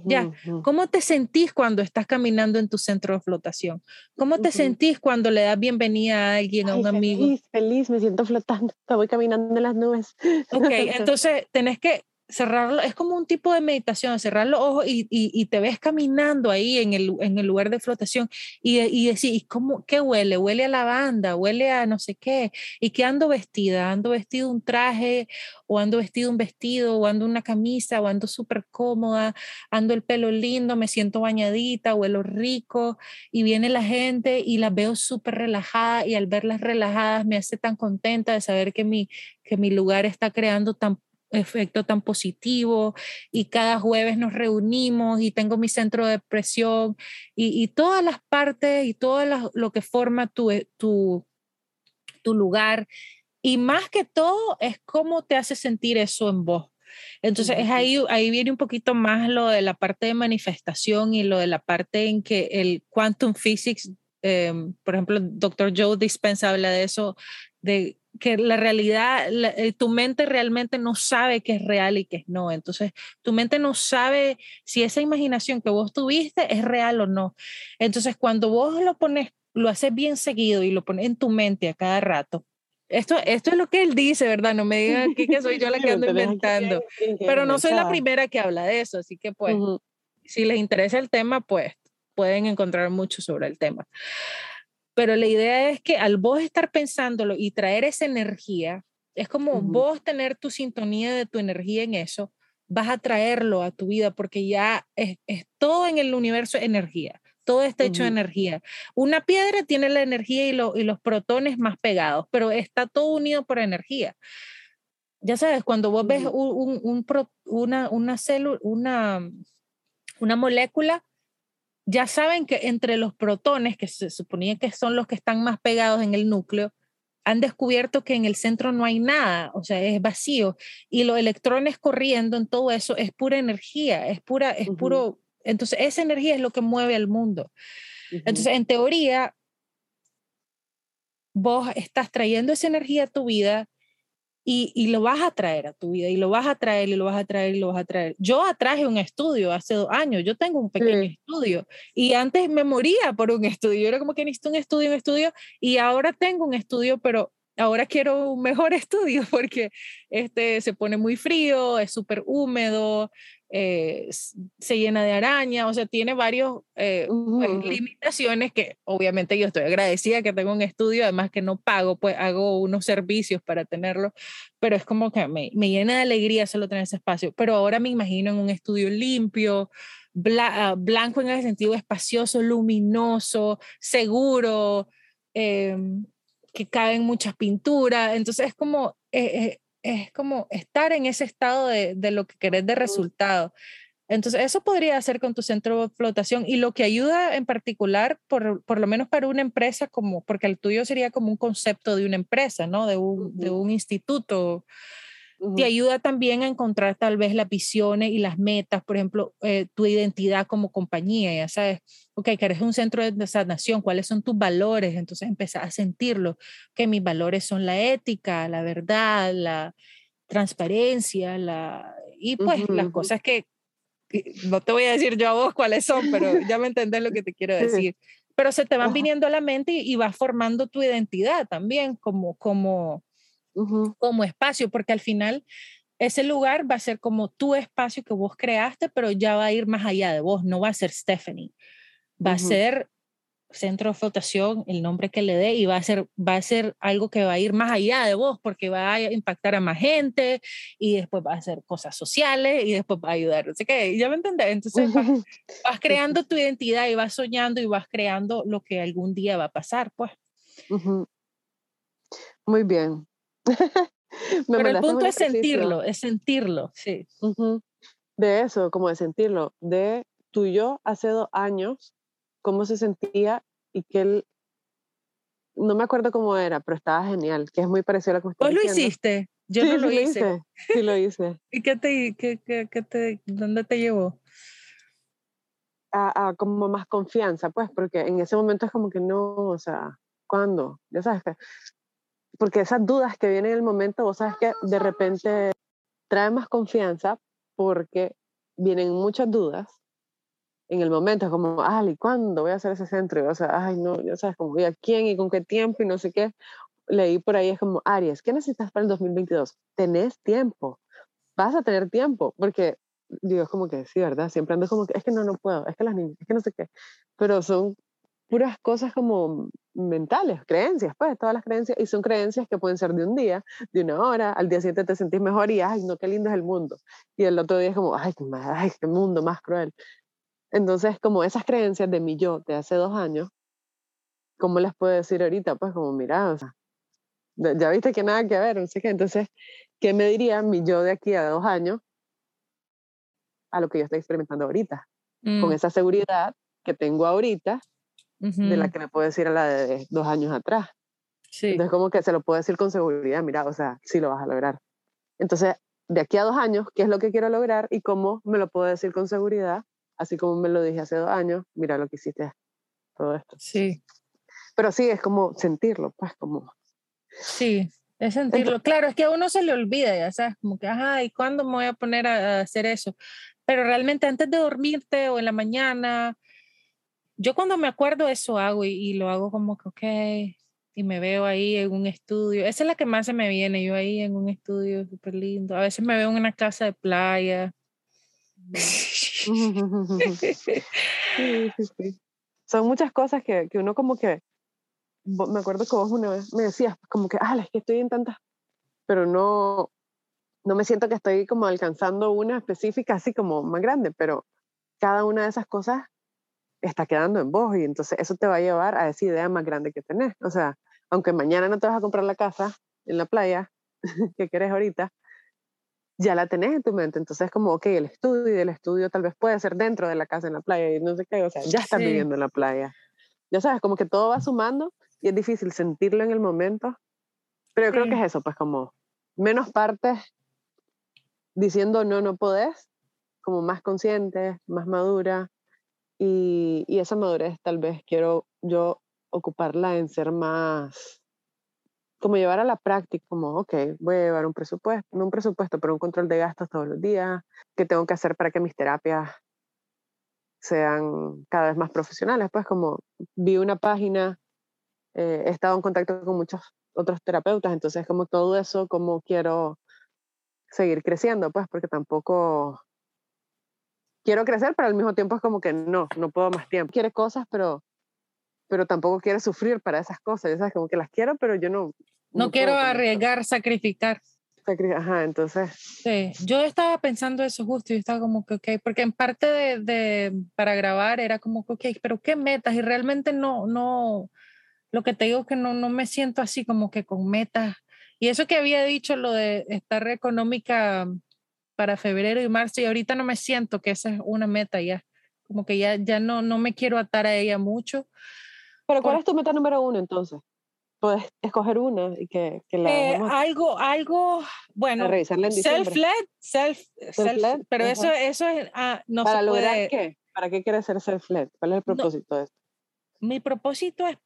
Ya, ¿cómo te sentís cuando estás caminando en tu centro de flotación? ¿Cómo te sentís cuando le das bienvenida a alguien, a un amigo? Feliz, feliz, me siento flotando, voy caminando en las nubes. Ok, entonces tenés que cerrarlo, es como un tipo de meditación, cerrar los ojos y, y, te ves caminando ahí en el, en el lugar de flotación y, y decir, ¿y cómo, qué huele? Huele a lavanda, huele a no sé qué, y qué ando vestida, ando vestido un traje o ando vestido un vestido o ando una camisa o ando súper cómoda, ando el pelo lindo, me siento bañadita, huelo rico y viene la gente y las veo súper relajada y al verlas relajadas me hace tan contenta de saber que mi, que mi lugar está creando tan efecto tan positivo y cada jueves nos reunimos y tengo mi centro de presión y, todas las partes y todo lo que forma tu, eh, tu, tu lugar. Y más que todo es cómo te hace sentir eso en vos. Entonces, es ahí, ahí viene un poquito más lo de la parte de manifestación y lo de la parte en que el quantum physics, em, por ejemplo, el doctor Joe Dispenza habla de eso, de que la realidad, eh, tu mente realmente no sabe qué es real y qué es no. Entonces, tu mente no sabe si esa imaginación que vos tuviste es real o no. Entonces, cuando vos lo pones, lo haces bien seguido y lo pones en tu mente a cada rato. Esto, esto es lo que él dice, ¿verdad? No me digan que, que soy yo la que ando inventando. Pero no soy la primera que habla de eso, así que pues, si les interesa el tema, pues pueden encontrar mucho sobre el tema. Pero la idea es que al vos estar pensándolo y traer esa energía, es como vos tener tu sintonía de tu energía en eso, vas a traerlo a tu vida porque ya es, todo en el universo energía. Todo está hecho de energía. Una piedra tiene la energía y, y los protones más pegados, pero está todo unido por energía ya sabes, cuando vos ves un, un, una, una célula, una, una molécula, ya saben que entre los protones, que se suponía que son los que están más pegados en el núcleo, han descubierto que en el centro no hay nada, o sea, es vacío, y los electrones corriendo en todo eso es pura energía, es pura, es puro, entonces esa energía es lo que mueve al mundo. Entonces, en teoría, vos estás trayendo esa energía a tu vida y, y, lo vas a traer a tu vida y lo vas a traer y lo vas a traer y lo vas a traer. Yo atraje un estudio hace dos años, yo tengo un pequeño estudio y antes me moría por un estudio, yo era como que necesito un estudio, un estudio y ahora tengo un estudio, pero ahora quiero un mejor estudio porque este se pone muy frío, es súper húmedo, eh, se llena de araña, o sea, tiene varios eh, pues, limitaciones que obviamente yo estoy agradecida que tengo un estudio, además que no pago, pues hago unos servicios para tenerlo, pero es como que me, me llena de alegría solo tener ese espacio, pero ahora me imagino en un estudio limpio, ah, blanco en el sentido espacioso, luminoso, seguro. Em, que caben muchas pinturas, entonces es como, eh, es como estar en ese estado de, de lo que querés de resultado. Entonces, eso podría hacer con tu centro de flotación y lo que ayuda en particular, por, por, lo menos para una empresa, como, porque el tuyo sería como un concepto de una empresa, ¿no? De un, de un instituto te ayuda también a encontrar tal vez las visiones y las metas, por ejemplo, eh, tu identidad como compañía, ya sabes, ok, que eres un centro de sanación, cuáles son tus valores, entonces empezar a sentirlo, que mis valores son la ética, la verdad, la transparencia, la, y pues las cosas que, no te voy a decir yo a vos cuáles son, pero ya me entendés lo que te quiero decir. Pero se te van viniendo a la mente y, y vas formando tu identidad también como, como, como espacio, porque al final ese lugar va a ser como tu espacio que vos creaste, pero ya va a ir más allá de vos, no va a ser Stephanie, va a ser centro de flotación, el nombre que le dé, y va a ser, va a ser algo que va a ir más allá de vos, porque va a impactar a más gente, y después va a hacer cosas sociales, y después va a ayudar, así que ya me entendés, entonces vas, vas, creando tu identidad y vas soñando y vas creando lo que algún día va a pasar, pues. Muy bien, Pero el punto es sentirlo, es sentirlo, sí. De eso, como de sentirlo, de tu yo hace dos años, cómo se sentía y que él, no me acuerdo cómo era, pero estaba genial, que es muy parecido a lo que ¿Vos lo hiciste? Yo no lo hice. Sí, lo hice. ¿Y qué te, qué, qué, qué te, dónde te llevó? A, a, como más confianza, pues, porque en ese momento es como que no, o sea, ¿cuándo? Ya sabes que porque esas dudas que vienen en el momento, vos sabes que de repente trae más confianza porque vienen muchas dudas en el momento, es como, ay, ¿cuándo voy a hacer ese centro? o sea, ay, no, ya sabes, como, ¿a quién y con qué tiempo y no sé qué? Leí por ahí, es como, Aries, ¿qué necesitas para el 2022? Tenés tiempo, vas a tener tiempo, porque, digo, es como que sí, ¿verdad? Siempre ando como que, es que no, no puedo, es que las niñas, es que no sé qué, pero son puras cosas como mentales, creencias, pues, todas las creencias, y son creencias que pueden ser de un día, de una hora, al día siguiente te sentís mejor y, ay, no, qué lindo es el mundo. Y el otro día es como, ay, ay, qué mundo más cruel. Entonces, como esas creencias de mi yo de hace dos años, ¿cómo les puedo decir ahorita? Pues como, mira, o sea, ya viste que nada que ver, no sé qué. Entonces, ¿qué me diría mi yo de aquí a dos años a lo que yo estoy experimentando ahorita? Con mm. esa seguridad que tengo ahorita de la que me puedo decir a la de dos años atrás. Sí. Entonces, como que se lo puedo decir con seguridad, mira, o sea, sí lo vas a lograr. Entonces, de aquí a dos años, ¿qué es lo que quiero lograr y cómo me lo puedo decir con seguridad? Así como me lo dije hace dos años, mira lo que hiciste, todo esto. Sí. Pero sí, es como sentirlo, pues como... Sí, es sentirlo. claro, es que a uno se le olvida, ya sabes, como que, ajá, ¿y cuándo me voy a poner a hacer eso? Pero realmente antes de dormirte o en la mañana yo cuando me acuerdo eso hago y, lo hago como que, ok, y me veo ahí en un estudio. Esa es la que más se me viene, yo ahí en un estudio súper lindo. A veces me veo en una casa de playa. Son muchas cosas que, que, uno como que, me acuerdo que vos una vez me decías, como que, ah, es que estoy en tantas, pero no, no me siento que estoy como alcanzando una específica así como más grande, pero cada una de esas cosas está quedando en vos y entonces eso te va a llevar a esa idea más grande que tenés. O sea, aunque mañana no te vas a comprar la casa en la playa que querés ahorita, ya la tenés en tu mente. Entonces es como, ok, el estudio y el estudio tal vez puede ser dentro de la casa en la playa y no sé qué, o sea, ya estás viviendo en la playa. Ya sabes, como que todo va sumando y es difícil sentirlo en el momento, pero yo creo que es eso, pues como menos partes diciendo no, no podés, como más consciente, más madura, Y, esa madurez tal vez quiero yo ocuparla en ser más, como llevar a la práctica, como, ok, voy a llevar un presupuesto, no un presupuesto, pero un control de gastos todos los días, qué tengo que hacer para que mis terapias sean cada vez más profesionales. Pues como vi una página, eh, he estado en contacto con muchos otros terapeutas, entonces como todo eso, como quiero seguir creciendo, pues porque tampoco quiero crecer, pero al mismo tiempo es como que no, no puedo más tiempo. Quiere cosas, pero, pero tampoco quiere sufrir para esas cosas. Sabes, como que las quiero, pero yo no. No, quiero arriesgar, sacrificar. Ajá, entonces. Sí, yo estaba pensando eso justo y estaba como que, ok, porque en parte de, de, para grabar era como que, ok, pero qué metas y realmente no, no, lo que te digo es que no, no me siento así como que con metas. Y eso que había dicho, lo de estar económica para febrero y marzo, y ahorita no me siento que esa es una meta ya, como que ya, ya no, no me quiero atar a ella mucho. Pero ¿cuál es tu meta número uno entonces? puedes escoger una y que, que la eh, algo algo bueno self-led self, self, pero eso eso es ah, no para lograr qué para qué quieres ser self-led cuál es el propósito de esto mi propósito es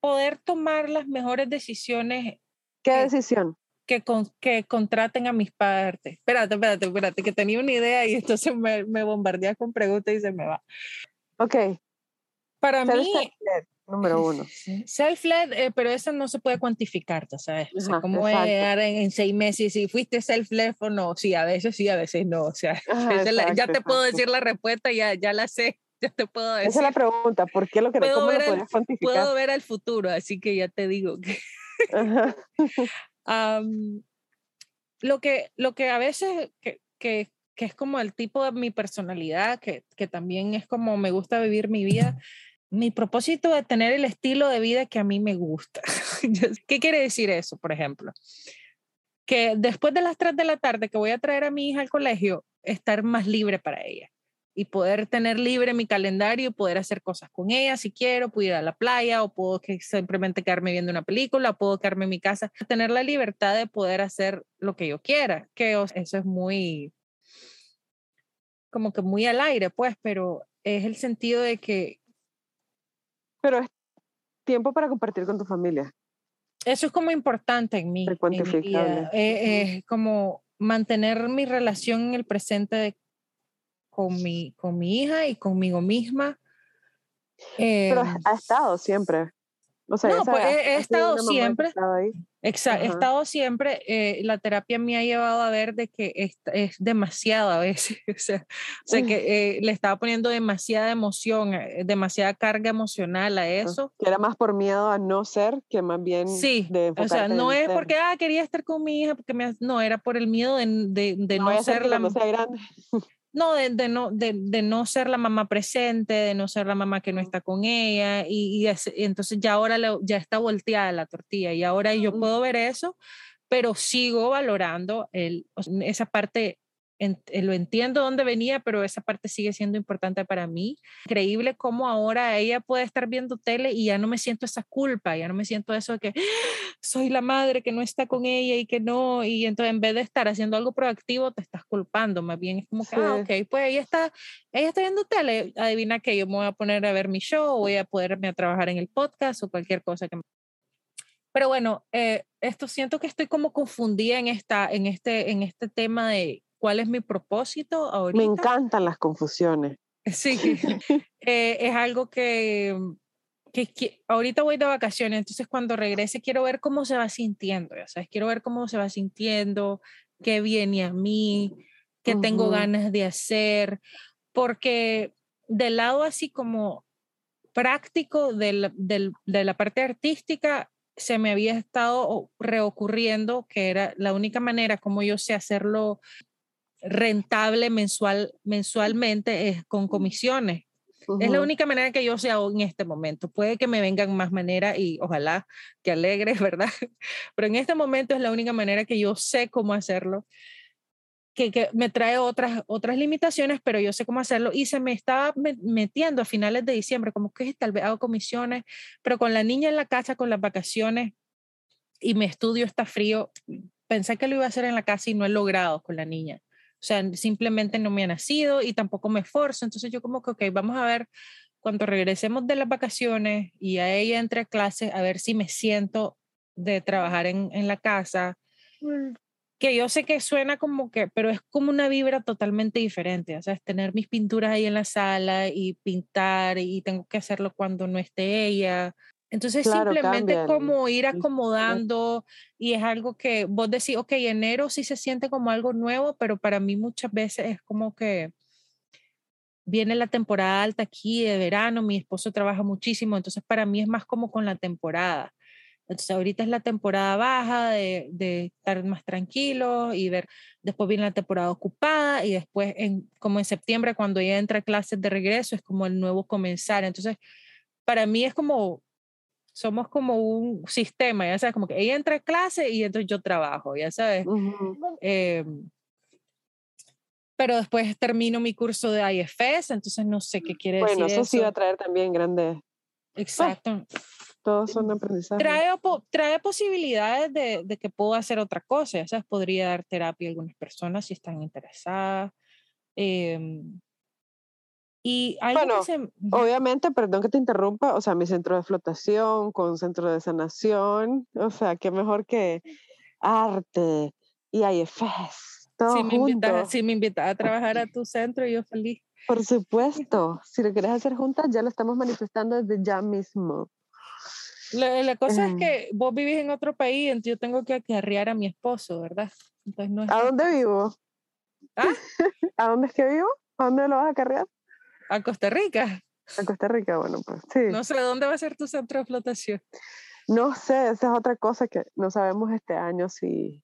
poder tomar las mejores decisiones qué decisión que, con, que contraten a mis partes espérate espérate espérate que tenía una idea y entonces me, me bombardea con preguntas y se me va ok para mí número uno. Self-led, eh, pero eso no se puede cuantificar, ¿sabes? O sea, ¿cómo es en, en, seis meses si fuiste self-led o no? Sí, a veces sí, a veces no. O sea, ya te puedo decir la respuesta, ya, ya la sé. Ya te puedo decir. Esa es la pregunta, ¿por qué lo que puedo ¿cómo ver puedes cuantificar? Puedo ver al futuro, así que ya te digo que... lo, que lo que a veces, que, que, que, es como el tipo de mi personalidad, que, que también es como me gusta vivir mi vida, mi propósito es tener el estilo de vida que a mí me gusta. ¿Qué quiere decir eso, por ejemplo? Que después de las 3 de la tarde que voy a traer a mi hija al colegio, estar más libre para ella y poder tener libre mi calendario y poder hacer cosas con ella si quiero, puedo ir a la playa o puedo que simplemente quedarme viendo una película, o puedo quedarme en mi casa, tener la libertad de poder hacer lo que yo quiera, que eso es muy como que muy al aire, pues, pero es el sentido de que pero es tiempo para compartir con tu familia. Eso es como importante en mí. Es eh, como mantener mi relación en el presente con, mi, con mi hija y conmigo misma. Pero eh, ha estado siempre no, pues he, estado siempre. Exacto, he estado siempre. Eh, la terapia me ha llevado a ver de que es, es demasiado a veces. o sea, que eh, le estaba poniendo demasiada emoción, eh, demasiada carga emocional a eso. Que era más por miedo a no ser que más bien. Sí, o sea, no es porque ah, quería estar con mi hija, porque me, no, era por el miedo de, de, de no, ser la. No sea grande. No, de, de no, de, de, no ser la mamá presente, de no ser la mamá que no está con ella, y, y, entonces ya ahora ya está volteada la tortilla, y ahora yo puedo ver eso, pero sigo valorando el, esa parte eh, lo entiendo dónde venía, pero esa parte sigue siendo importante para mí. Increíble cómo ahora ella puede estar viendo tele y ya no me siento esa culpa, ya no me siento eso de que. Soy la madre que no está con ella y que no, y entonces en vez de estar haciendo algo proactivo, te estás culpando, más bien es como que, ah, ok, pues ella está, ella está viendo tele, adivina que yo me voy a poner a ver mi show, voy a poderme a trabajar en el podcast o cualquier cosa que pero bueno, eh, esto siento que estoy como confundida en, esta, en, este, en este tema de cuál es mi propósito ahorita. Me encantan las confusiones. Sí, eh, es algo que, que, ahorita voy de vacaciones, entonces cuando regrese quiero ver cómo se va sintiendo, ya sabes, quiero ver cómo se va sintiendo, qué viene a mí, qué tengo ganas de hacer, porque del lado así como práctico del, del, de la parte artística, se me había estado reocurriendo que era la única manera como yo sé hacerlo rentable mensual, mensualmente es con comisiones. Es la única manera que yo sea en este momento. Puede que me vengan más maneras y ojalá que alegre, ¿verdad? Pero en este momento es la única manera que yo sé cómo hacerlo. Que, que, me trae otras, otras limitaciones, pero yo sé cómo hacerlo. Y se me estaba metiendo a finales de diciembre, como que tal vez hago comisiones, pero con la niña en la casa, con las vacaciones y mi estudio está frío, pensé que lo iba a hacer en la casa y no he logrado con la niña sea, simplemente no me ha nacido y tampoco me esfuerzo. Entonces yo como que, ok, vamos a ver cuando regresemos de las vacaciones y a ella entre a clase, a ver si me siento de trabajar en, en la casa. Mm. Que yo sé que suena como que, pero es como una vibra totalmente diferente. O sea, es tener mis pinturas ahí en la sala y pintar y tengo que hacerlo cuando no esté ella. Entonces simplemente como ir acomodando y es algo que vos decís, ok, enero sí se siente como algo nuevo, pero para mí muchas veces es como que viene la temporada alta aquí de verano, mi esposo trabaja muchísimo, entonces para mí es más como con la temporada. Entonces ahorita es la temporada baja de, de estar más tranquilo y ver, después viene la temporada ocupada y después en, como en septiembre cuando ya entra clases de regreso es como el nuevo comenzar. Entonces para mí es como somos como un sistema, ya sabes, como que ella entra a clase y entonces yo trabajo, ya sabes. Em, pero después termino mi curso de IFS, entonces no sé qué quiere decir. Bueno, eso sí va a traer también grandes. Exacto. todos son aprendizajes. Trae, trae posibilidades de, de, que puedo hacer otra cosa, ya sabes, podría dar terapia a algunas personas si están interesadas. Eh, y bueno, obviamente, perdón que te interrumpa, o sea, mi centro de flotación con centro de sanación, o sea, qué mejor que arte y IFS, todo si me invitas, si me invitas a trabajar a tu centro, yo feliz. Por supuesto, si lo quieres hacer juntas, ya lo estamos manifestando desde ya mismo. La, la cosa es que vos vivís en otro país, entonces yo tengo que acarrear a mi esposo, ¿verdad? Entonces no ¿A dónde vivo? ¿Ah? ¿A dónde es que vivo? ¿A dónde lo vas a acarrear? A Costa Rica. A Costa Rica, bueno, pues sí. No sé dónde va a ser tu centro de flotación. No sé, esa es otra cosa que no sabemos este año si.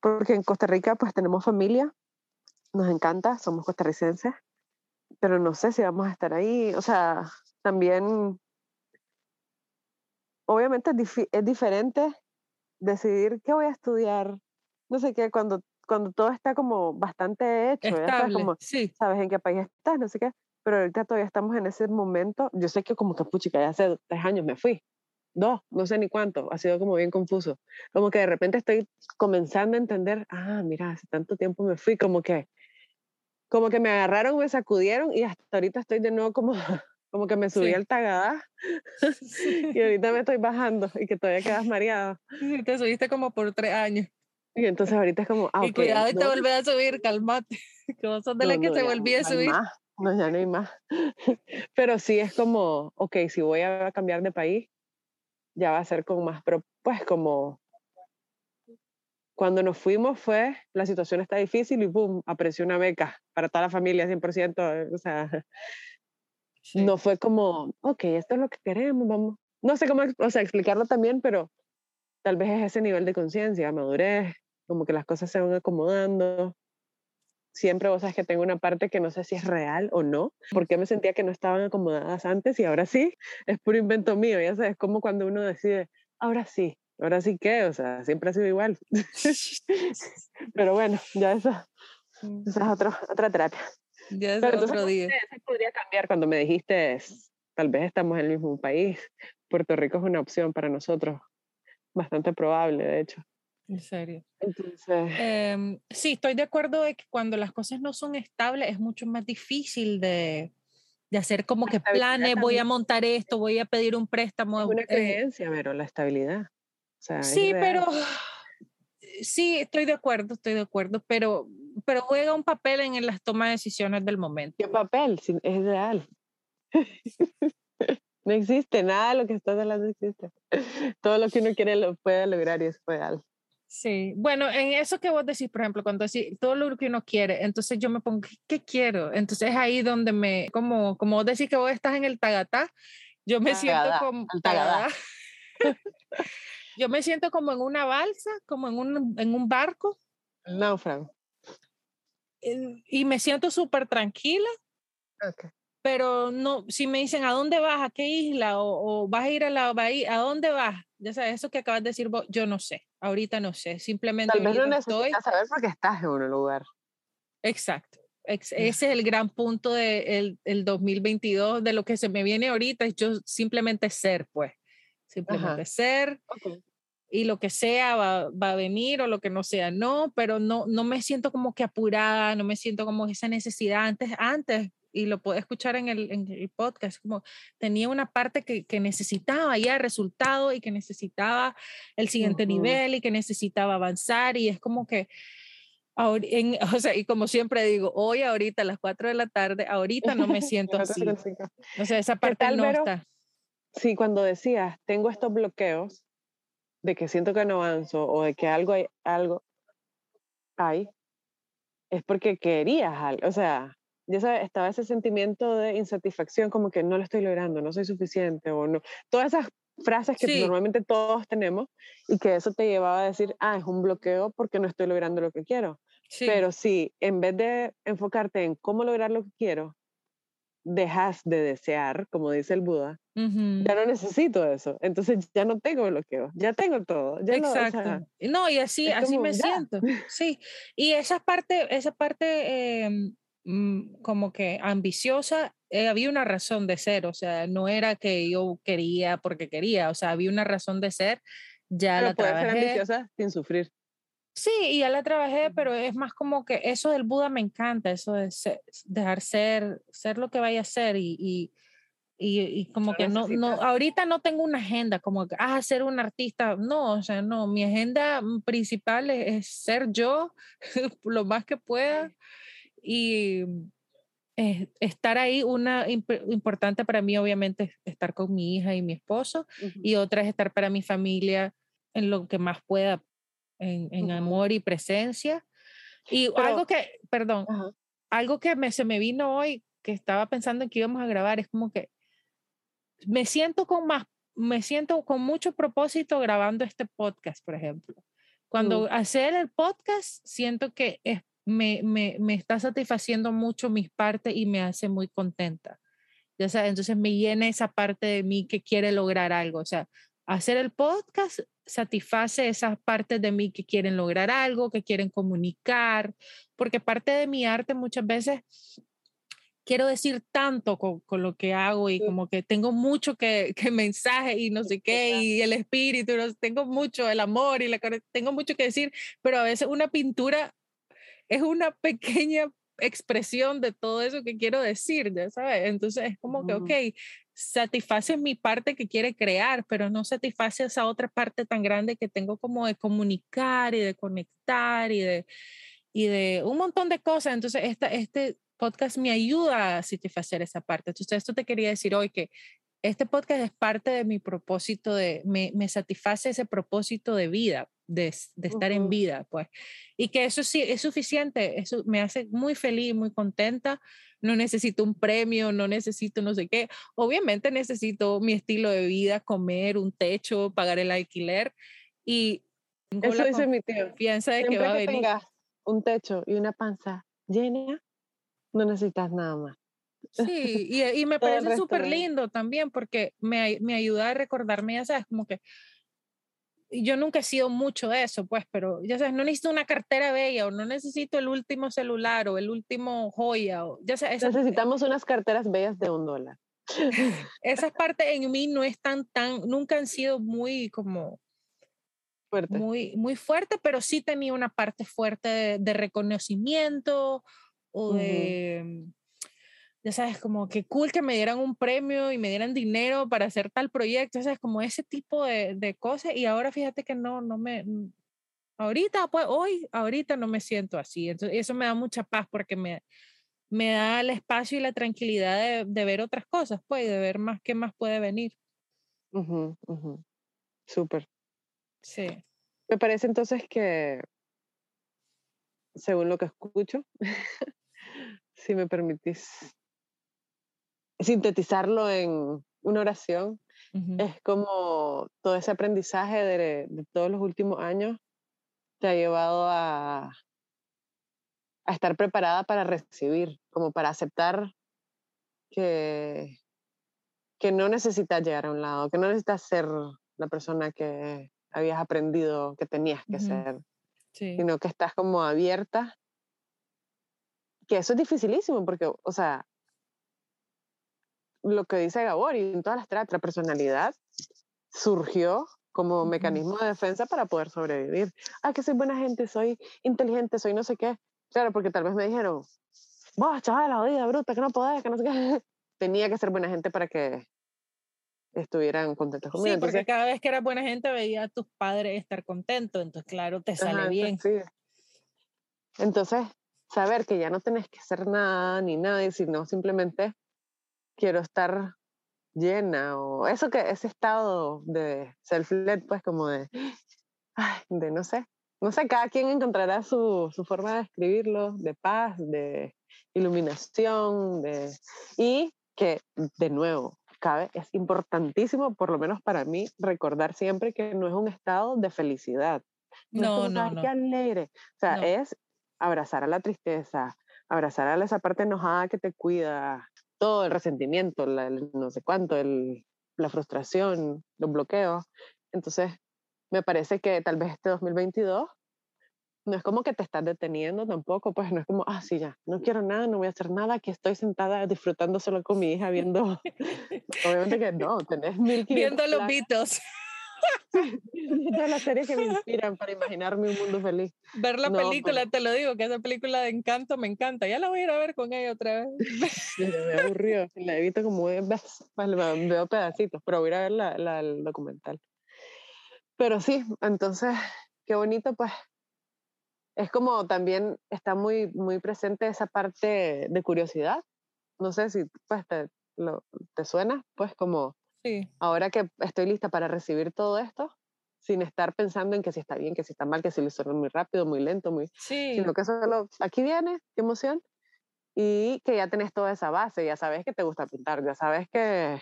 Porque en Costa Rica, pues tenemos familia, nos encanta, somos costarricenses, pero no sé si vamos a estar ahí. O sea, también. Obviamente es, diferente decidir qué voy a estudiar, no sé qué, cuando, cuando todo está como bastante hecho, Estable, como, sí. sabes en qué país estás, no sé qué pero ahorita todavía estamos en ese momento. Yo sé que como que, puchica, ya hace tres años me fui, dos, no sé ni cuánto, ha sido como bien confuso. Como que de repente estoy comenzando a entender, ah, mira, hace tanto tiempo me fui, como que, como que me agarraron, me sacudieron y hasta ahorita estoy de nuevo como, como que me subí al tagadá y ahorita me estoy bajando y que todavía quedas mareado. Te subiste como por tres años. Y entonces ahorita es como, ah, y cuidado y te volví a subir, calmate, que vos sos de la que se volvía a subir. No, ya no hay más. Pero sí es como, ok, si voy a cambiar de país, ya va a ser como más, pero pues como cuando nos fuimos fue, la situación está difícil y boom, apareció una beca para toda la familia 100%, o sea, no fue como, ok, esto es lo que queremos, vamos. No sé cómo, o sea, explicarlo también, pero tal vez es ese nivel de conciencia, madurez, como que las cosas se van acomodando siempre vos sabes que tengo una parte que no sé si es real o no, porque me sentía que no estaban acomodadas antes y ahora sí, es puro invento mío, ya sabes, como cuando uno decide, ahora sí, ahora sí que, o sea, siempre ha sido igual. Pero bueno, ya eso, esa es otro, otra terapia. Ya es otro día. Eso podría cambiar cuando me dijiste, tal vez estamos en el mismo país, Puerto Rico es una opción para nosotros, bastante probable, de hecho. En serio. Entonces. Em, sí, estoy de acuerdo de que cuando las cosas no son estables es mucho más difícil de, de hacer como que planes, voy a montar esto, voy a pedir un préstamo. Es una eh, creencia, pero la estabilidad. sí, pero sí, estoy de acuerdo, estoy de acuerdo, pero, pero juega un papel en las tomas de decisiones del momento. ¿Qué papel? Es real. no existe nada lo que estás hablando existe. Todo lo que uno quiere lo puede lograr y es real. Sí, bueno, en eso que vos decís, por ejemplo, cuando decís todo lo que uno quiere, entonces yo me pongo, ¿qué, quiero? Entonces es ahí donde me, como, como vos decís que vos estás en el tagatá, yo me siento como... Tagadá. yo me siento como en una balsa, como en un, en un barco. náufrago. Y me siento súper tranquila. Okay pero no, si me dicen a dónde vas, a qué isla, o, vas a ir a la bahía, ¿a dónde vas? Ya sabes, eso que acabas de decir vos, yo no sé, ahorita no sé, simplemente Tal vez no necesitas saber porque estás en un lugar. Exacto, ese es el gran punto del de el 2022, de lo que se me viene ahorita, es yo simplemente ser, pues, simplemente ser. Y lo que sea va, va, a venir o lo que no sea, no, pero no, no me siento como que apurada, no me siento como esa necesidad antes, antes y lo puedo escuchar en el, en el, podcast, como tenía una parte que, que, necesitaba ya resultado y que necesitaba el siguiente nivel y que necesitaba avanzar y es como que, en, o sea, y como siempre digo, hoy ahorita a las 4 de la tarde, ahorita no me siento así. O sea, esa parte tal, no está. Sí, cuando decías, tengo estos bloqueos de que siento que no avanzo o de que algo hay, algo hay, es porque querías algo, o sea, ya sabes, estaba ese sentimiento de insatisfacción, como que no lo estoy logrando, no soy suficiente o no. Todas esas frases que normalmente todos tenemos y que eso te llevaba a decir, ah, es un bloqueo porque no estoy logrando lo que quiero. Pero si en vez de enfocarte en cómo lograr lo que quiero, dejas de desear, como dice el Buda, ya no necesito eso. Entonces ya no tengo bloqueo, ya tengo todo. Ya Exacto. No, y así, así me siento. Sí. Y esa parte, esa parte em, mm, como que ambiciosa, eh, había una razón de ser, o sea, no era que yo quería porque quería, o sea, había una razón de ser, ya la trabajé. ser ambiciosa sin sufrir. Sí, y ya la trabajé, pero es más como que eso del Buda me encanta, eso de dejar ser, ser lo que vaya a ser y, y, y, como que no, no, ahorita no tengo una agenda como que, ah, ser un artista, no, o sea, no, mi agenda principal es, ser yo lo más que pueda y estar ahí, una importante para mí obviamente es estar con mi hija y mi esposo y otra es estar para mi familia en lo que más pueda en, amor y presencia. Y algo que, perdón, algo que me, se me vino hoy, que estaba pensando en que íbamos a grabar, es como que me siento con más, me siento con mucho propósito grabando este podcast, por ejemplo. Cuando mm. hacer el podcast, siento que es, me, me, me, está satisfaciendo mucho mis partes y me hace muy contenta. Ya sabes, entonces me llena esa parte de mí que quiere lograr algo. O sea, hacer el podcast satisface esas partes de mí que quieren lograr algo, que quieren comunicar, porque parte de mi arte muchas veces quiero decir tanto con, con lo que hago y como que tengo mucho que, que, mensaje y no sé qué, y el espíritu, tengo mucho, el amor y la tengo mucho que decir, pero a veces una pintura es una pequeña expresión de todo eso que quiero decir, ya sabes. Entonces es como que, ok, satisface mi parte que quiere crear, pero no satisface esa otra parte tan grande que tengo como de comunicar y de conectar y de, y de un montón de cosas. Entonces esta, este podcast me ayuda a satisfacer esa parte. Entonces esto te quería decir hoy que este podcast es parte de mi propósito de, me, me satisface ese propósito de vida, de, de estar en vida, pues. Y que eso sí es suficiente, eso me hace muy feliz, muy contenta. No necesito un premio, no necesito no sé qué. Obviamente necesito mi estilo de vida, comer, un techo, pagar el alquiler. Y eso dice mi tío. Piensa de que va a venir. Tengas un techo y una panza llena, no necesitas nada más. Sí, y, y me parece súper lindo también porque me, me ayuda a recordarme, ya sabes, como que yo nunca he sido mucho de eso, pues, pero ya sabes, no necesito una cartera bella o no necesito el último celular o el último joya. O, ya sabes, Necesitamos unas carteras bellas de un dólar. Esa parte en mí no es tan, nunca han sido muy como... Fuerte. Muy, muy fuerte, pero sí tenía una parte fuerte de, reconocimiento o de ya sabes, como que cool que me dieran un premio y me dieran dinero para hacer tal proyecto, ya sabes, como ese tipo de, de cosas. Y ahora fíjate que no, no me, ahorita, pues hoy, ahorita no me siento así. Entonces, eso me da mucha paz porque me, me da el espacio y la tranquilidad de, de ver otras cosas, pues, de ver más qué más puede venir. Súper. Sí. Me parece entonces que, según lo que escucho, si me permitís sintetizarlo en una oración, es como todo ese aprendizaje de, todos los últimos años te ha llevado a, a estar preparada para recibir, como para aceptar que, que no necesitas llegar a un lado, que no necesitas ser la persona que habías aprendido que tenías que ser, sino que estás como abierta. Que eso es dificilísimo porque, o sea, lo que dice Gabor y en todas las terapias, la personalidad surgió como mecanismo de defensa para poder sobrevivir. Ah, que soy buena gente, soy inteligente, soy no sé qué. Claro, porque tal vez me dijeron, vos, chaval, la vida bruta, que no podés, que no sé qué. Tenía que ser buena gente para que estuvieran contentos conmigo. Sí, porque cada vez que eras buena gente veía a tus padres estar contentos, entonces claro, te sale bien. Sí. Entonces, saber que ya no tenés que hacer nada ni nadie, sino simplemente quiero estar llena o eso que ese estado de self-led, pues como de, de no sé, no sé, cada quien encontrará su, su forma de escribirlo, de paz, de iluminación, de, y que de nuevo, cabe, es importantísimo, por lo menos para mí, recordar siempre que no es un estado de felicidad. No, no, no. Qué alegre. O sea, es abrazar a la tristeza, abrazar a esa parte enojada que te cuida, todo el resentimiento, no sé cuánto, el, la frustración, los bloqueos. Entonces, me parece que tal vez este 2022 no es como que te estás deteniendo tampoco, pues no es como, ah, sí, ya, no quiero nada, no voy a hacer nada, aquí estoy sentada disfrutando solo con mi hija viendo, obviamente que no, tenés mil Viendo los Beatles. Todas las series que me inspiran para imaginarme un mundo feliz. Ver la película, te lo digo, que esa película de encanto me encanta. Ya la voy a ir a ver con ella otra vez. me aburrió, la he visto como veo pedacitos, pero voy a ir a ver la, la, el documental. Pero sí, entonces, qué bonito, pues. Es como también está muy, muy presente esa parte de curiosidad. No sé si pues te, lo, te suena, pues como Ahora que estoy lista para recibir todo esto, sin estar pensando en que si está bien, que si está mal, que si lo hicieron muy rápido, muy lento, muy... Sí. Sino que solo, aquí viene, qué emoción. Y que ya tenés toda esa base, ya sabes que te gusta pintar, ya sabes que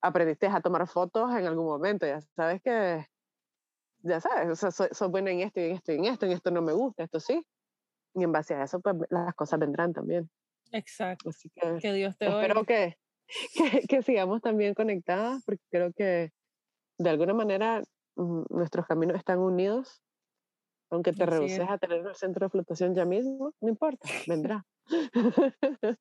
aprendiste a tomar fotos en algún momento, ya sabes que, ya sabes, o sea, soy, buena en esto y en esto y en esto, en esto no me gusta, esto sí. Y en base a eso, pues las cosas vendrán también. Exacto. Así que, que Dios te Espero que, que, sigamos también conectadas, porque creo que de alguna manera mm, nuestros caminos están unidos. Aunque te rehuses a tener el centro de flotación ya mismo, no importa, vendrá.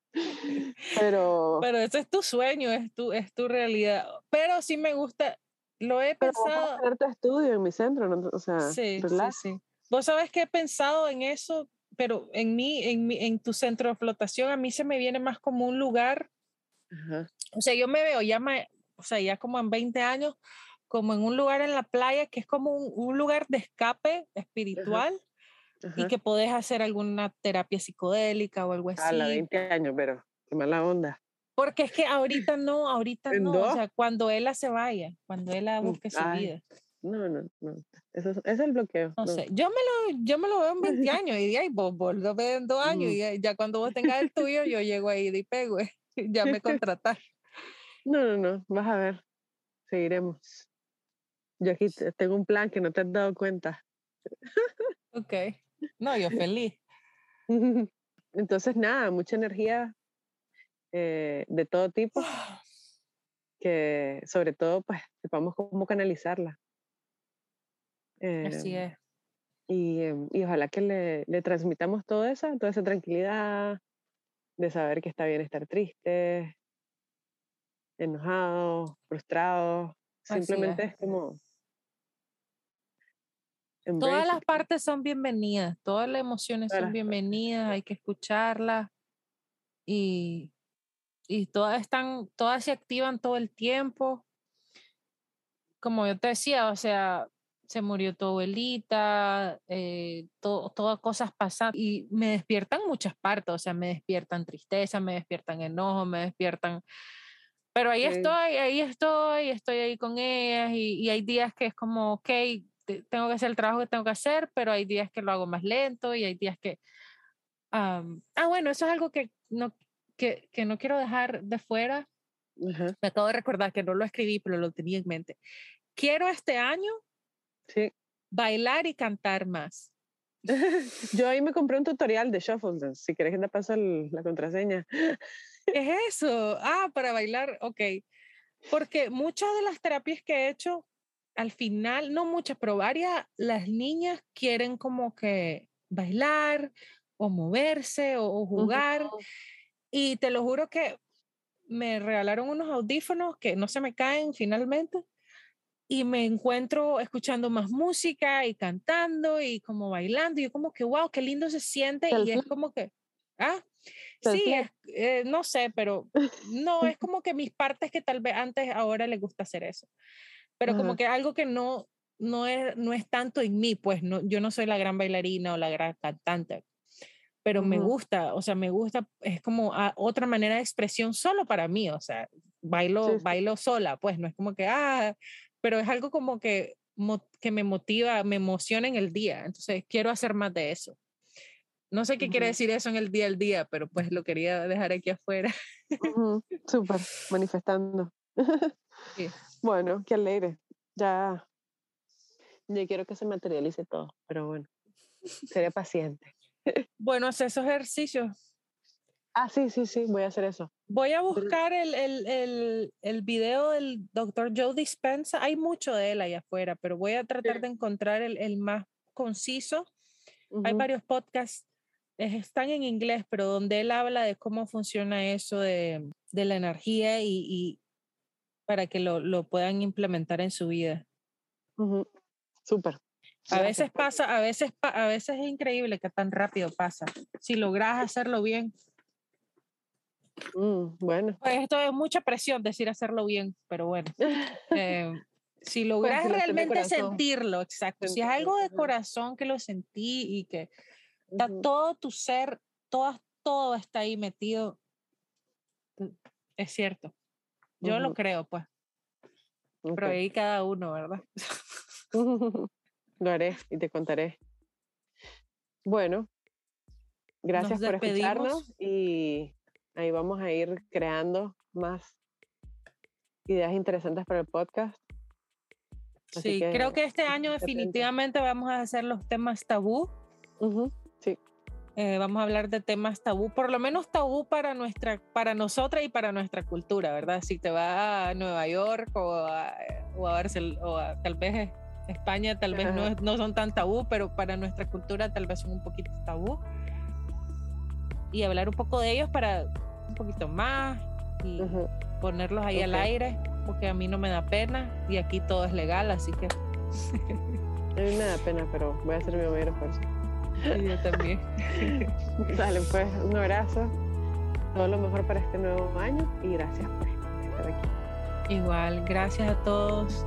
pero pero ese es tu sueño es tu es tu realidad. Pero sí me gusta lo he pensado. hacer tu estudio en mi centro o sea sí, sí, sí, vos sabes que he pensado en eso pero en mí en mi, en tu centro de flotación a mí se me viene más como un lugar o sea, yo me veo ya, o sea, ya como en 20 años, como en un lugar en la playa que es como un, lugar de escape espiritual y que podés hacer alguna terapia psicodélica o algo así. A la 20 años, pero qué mala onda. Porque es que ahorita no, ahorita no. O sea, cuando ella se vaya, cuando ella busque su vida. No, no, no. Eso es, el bloqueo. No, sé. Yo me, lo, yo me lo veo en 20 años y ahí vos, vos lo ves en dos años y ya, cuando vos tengas el tuyo, yo llego ahí y pego. Eh. ya me contratas. No, no, no, vas a ver, seguiremos. Yo aquí tengo un plan que no te has dado cuenta. Ok, no, yo feliz. Entonces, nada, mucha energía eh, de todo tipo, que sobre todo, pues, sepamos cómo canalizarla. Así eh, es. Y, y, ojalá que le, le transmitamos todo eso, toda esa tranquilidad, de saber que está bien estar triste, enojado, frustrado. Simplemente es. como... Todas las partes son bienvenidas, todas las emociones son bienvenidas, hay que escucharlas y, y todas están, todas se activan todo el tiempo. Como yo te decía, o sea, se murió tu abuelita, eh, todas cosas pasan y me despiertan muchas partes, o sea, me despiertan tristeza, me despiertan enojo, me despiertan... Pero ahí estoy, ahí estoy, estoy ahí con ellas y, hay días que es como, ok, tengo que hacer el trabajo que tengo que hacer, pero hay días que lo hago más lento y hay días que... ah, bueno, eso es algo que no, que, que no quiero dejar de fuera. Me acabo de recordar que no lo escribí, pero lo tenía en mente. Quiero este año Sí. Bailar y cantar más. Yo ahí me compré un tutorial de shuffle si quieres que te pase la contraseña. ¿Qué es eso? Ah, para bailar, ok. Porque muchas de las terapias que he hecho, al final, no muchas, pero varias, las niñas quieren como que bailar o moverse o, jugar. Y te lo juro que me regalaron unos audífonos que no se me caen finalmente y me encuentro escuchando más música y cantando y como bailando. Y yo como que, wow, qué lindo se siente. Y es como que, ah, sí, eh, no sé, pero no, es como que mis partes que tal vez antes, ahora les gusta hacer eso. Pero como que algo que no, no, es, no es tanto en mí, pues no, yo no soy la gran bailarina o la gran cantante pero me gusta, o sea, me gusta, es como otra manera de expresión solo para mí, o sea, bailo, bailo sola, pues no es como que, ah, pero es algo como que, que me motiva, me emociona en el día. Entonces, quiero hacer más de eso. No sé qué quiere decir eso en el día al día, pero pues lo quería dejar aquí afuera. Súper, manifestando. Bueno, qué alegre. Ya, ya quiero que se materialice todo, pero bueno, seré paciente. Bueno, hacer esos ejercicios Ah, sí, sí, sí, voy a hacer eso. Voy a buscar el, el, el, el video del doctor Joe Dispensa. Hay mucho de él ahí afuera, pero voy a tratar de encontrar el, más conciso. Hay varios podcasts, están en inglés, pero donde él habla de cómo funciona eso de, de la energía y, y, para que lo, lo, puedan implementar en su vida. Súper. A veces pasa, a veces, a veces es increíble que tan rápido pasa. Si logras hacerlo bien, Mm, bueno. Pues esto es mucha presión decir hacerlo bien, pero bueno. Eh, si logras pues realmente sentirlo, exacto. Si es algo de corazón que lo sentí y que está todo tu ser, todo, todo está ahí metido, es cierto. Yo lo creo, pues. Pero ahí cada uno, ¿verdad? lo haré y te contaré. Bueno, gracias por escucharnos y Ahí vamos a ir creando más ideas interesantes para el podcast. sí, creo que este año definitivamente vamos a hacer los temas tabú. sí. Eh, vamos a hablar de temas tabú, por lo menos tabú para nuestra, para nosotras y para nuestra cultura, ¿verdad? Si te vas a Nueva York o a, o a Barcelona o tal vez España, tal vez no, no, son tan tabú, pero para nuestra cultura tal vez son un poquito tabú. Y hablar un poco de ellos para un poquito más y ponerlos ahí al aire, porque a mí no me da pena y aquí todo es legal, así que... a mí me da pena, pero voy a hacer mi mayor esfuerzo. yo también. Dale, pues, un abrazo. Todo lo mejor para este nuevo año y gracias pues, por estar aquí. Igual, gracias a todos.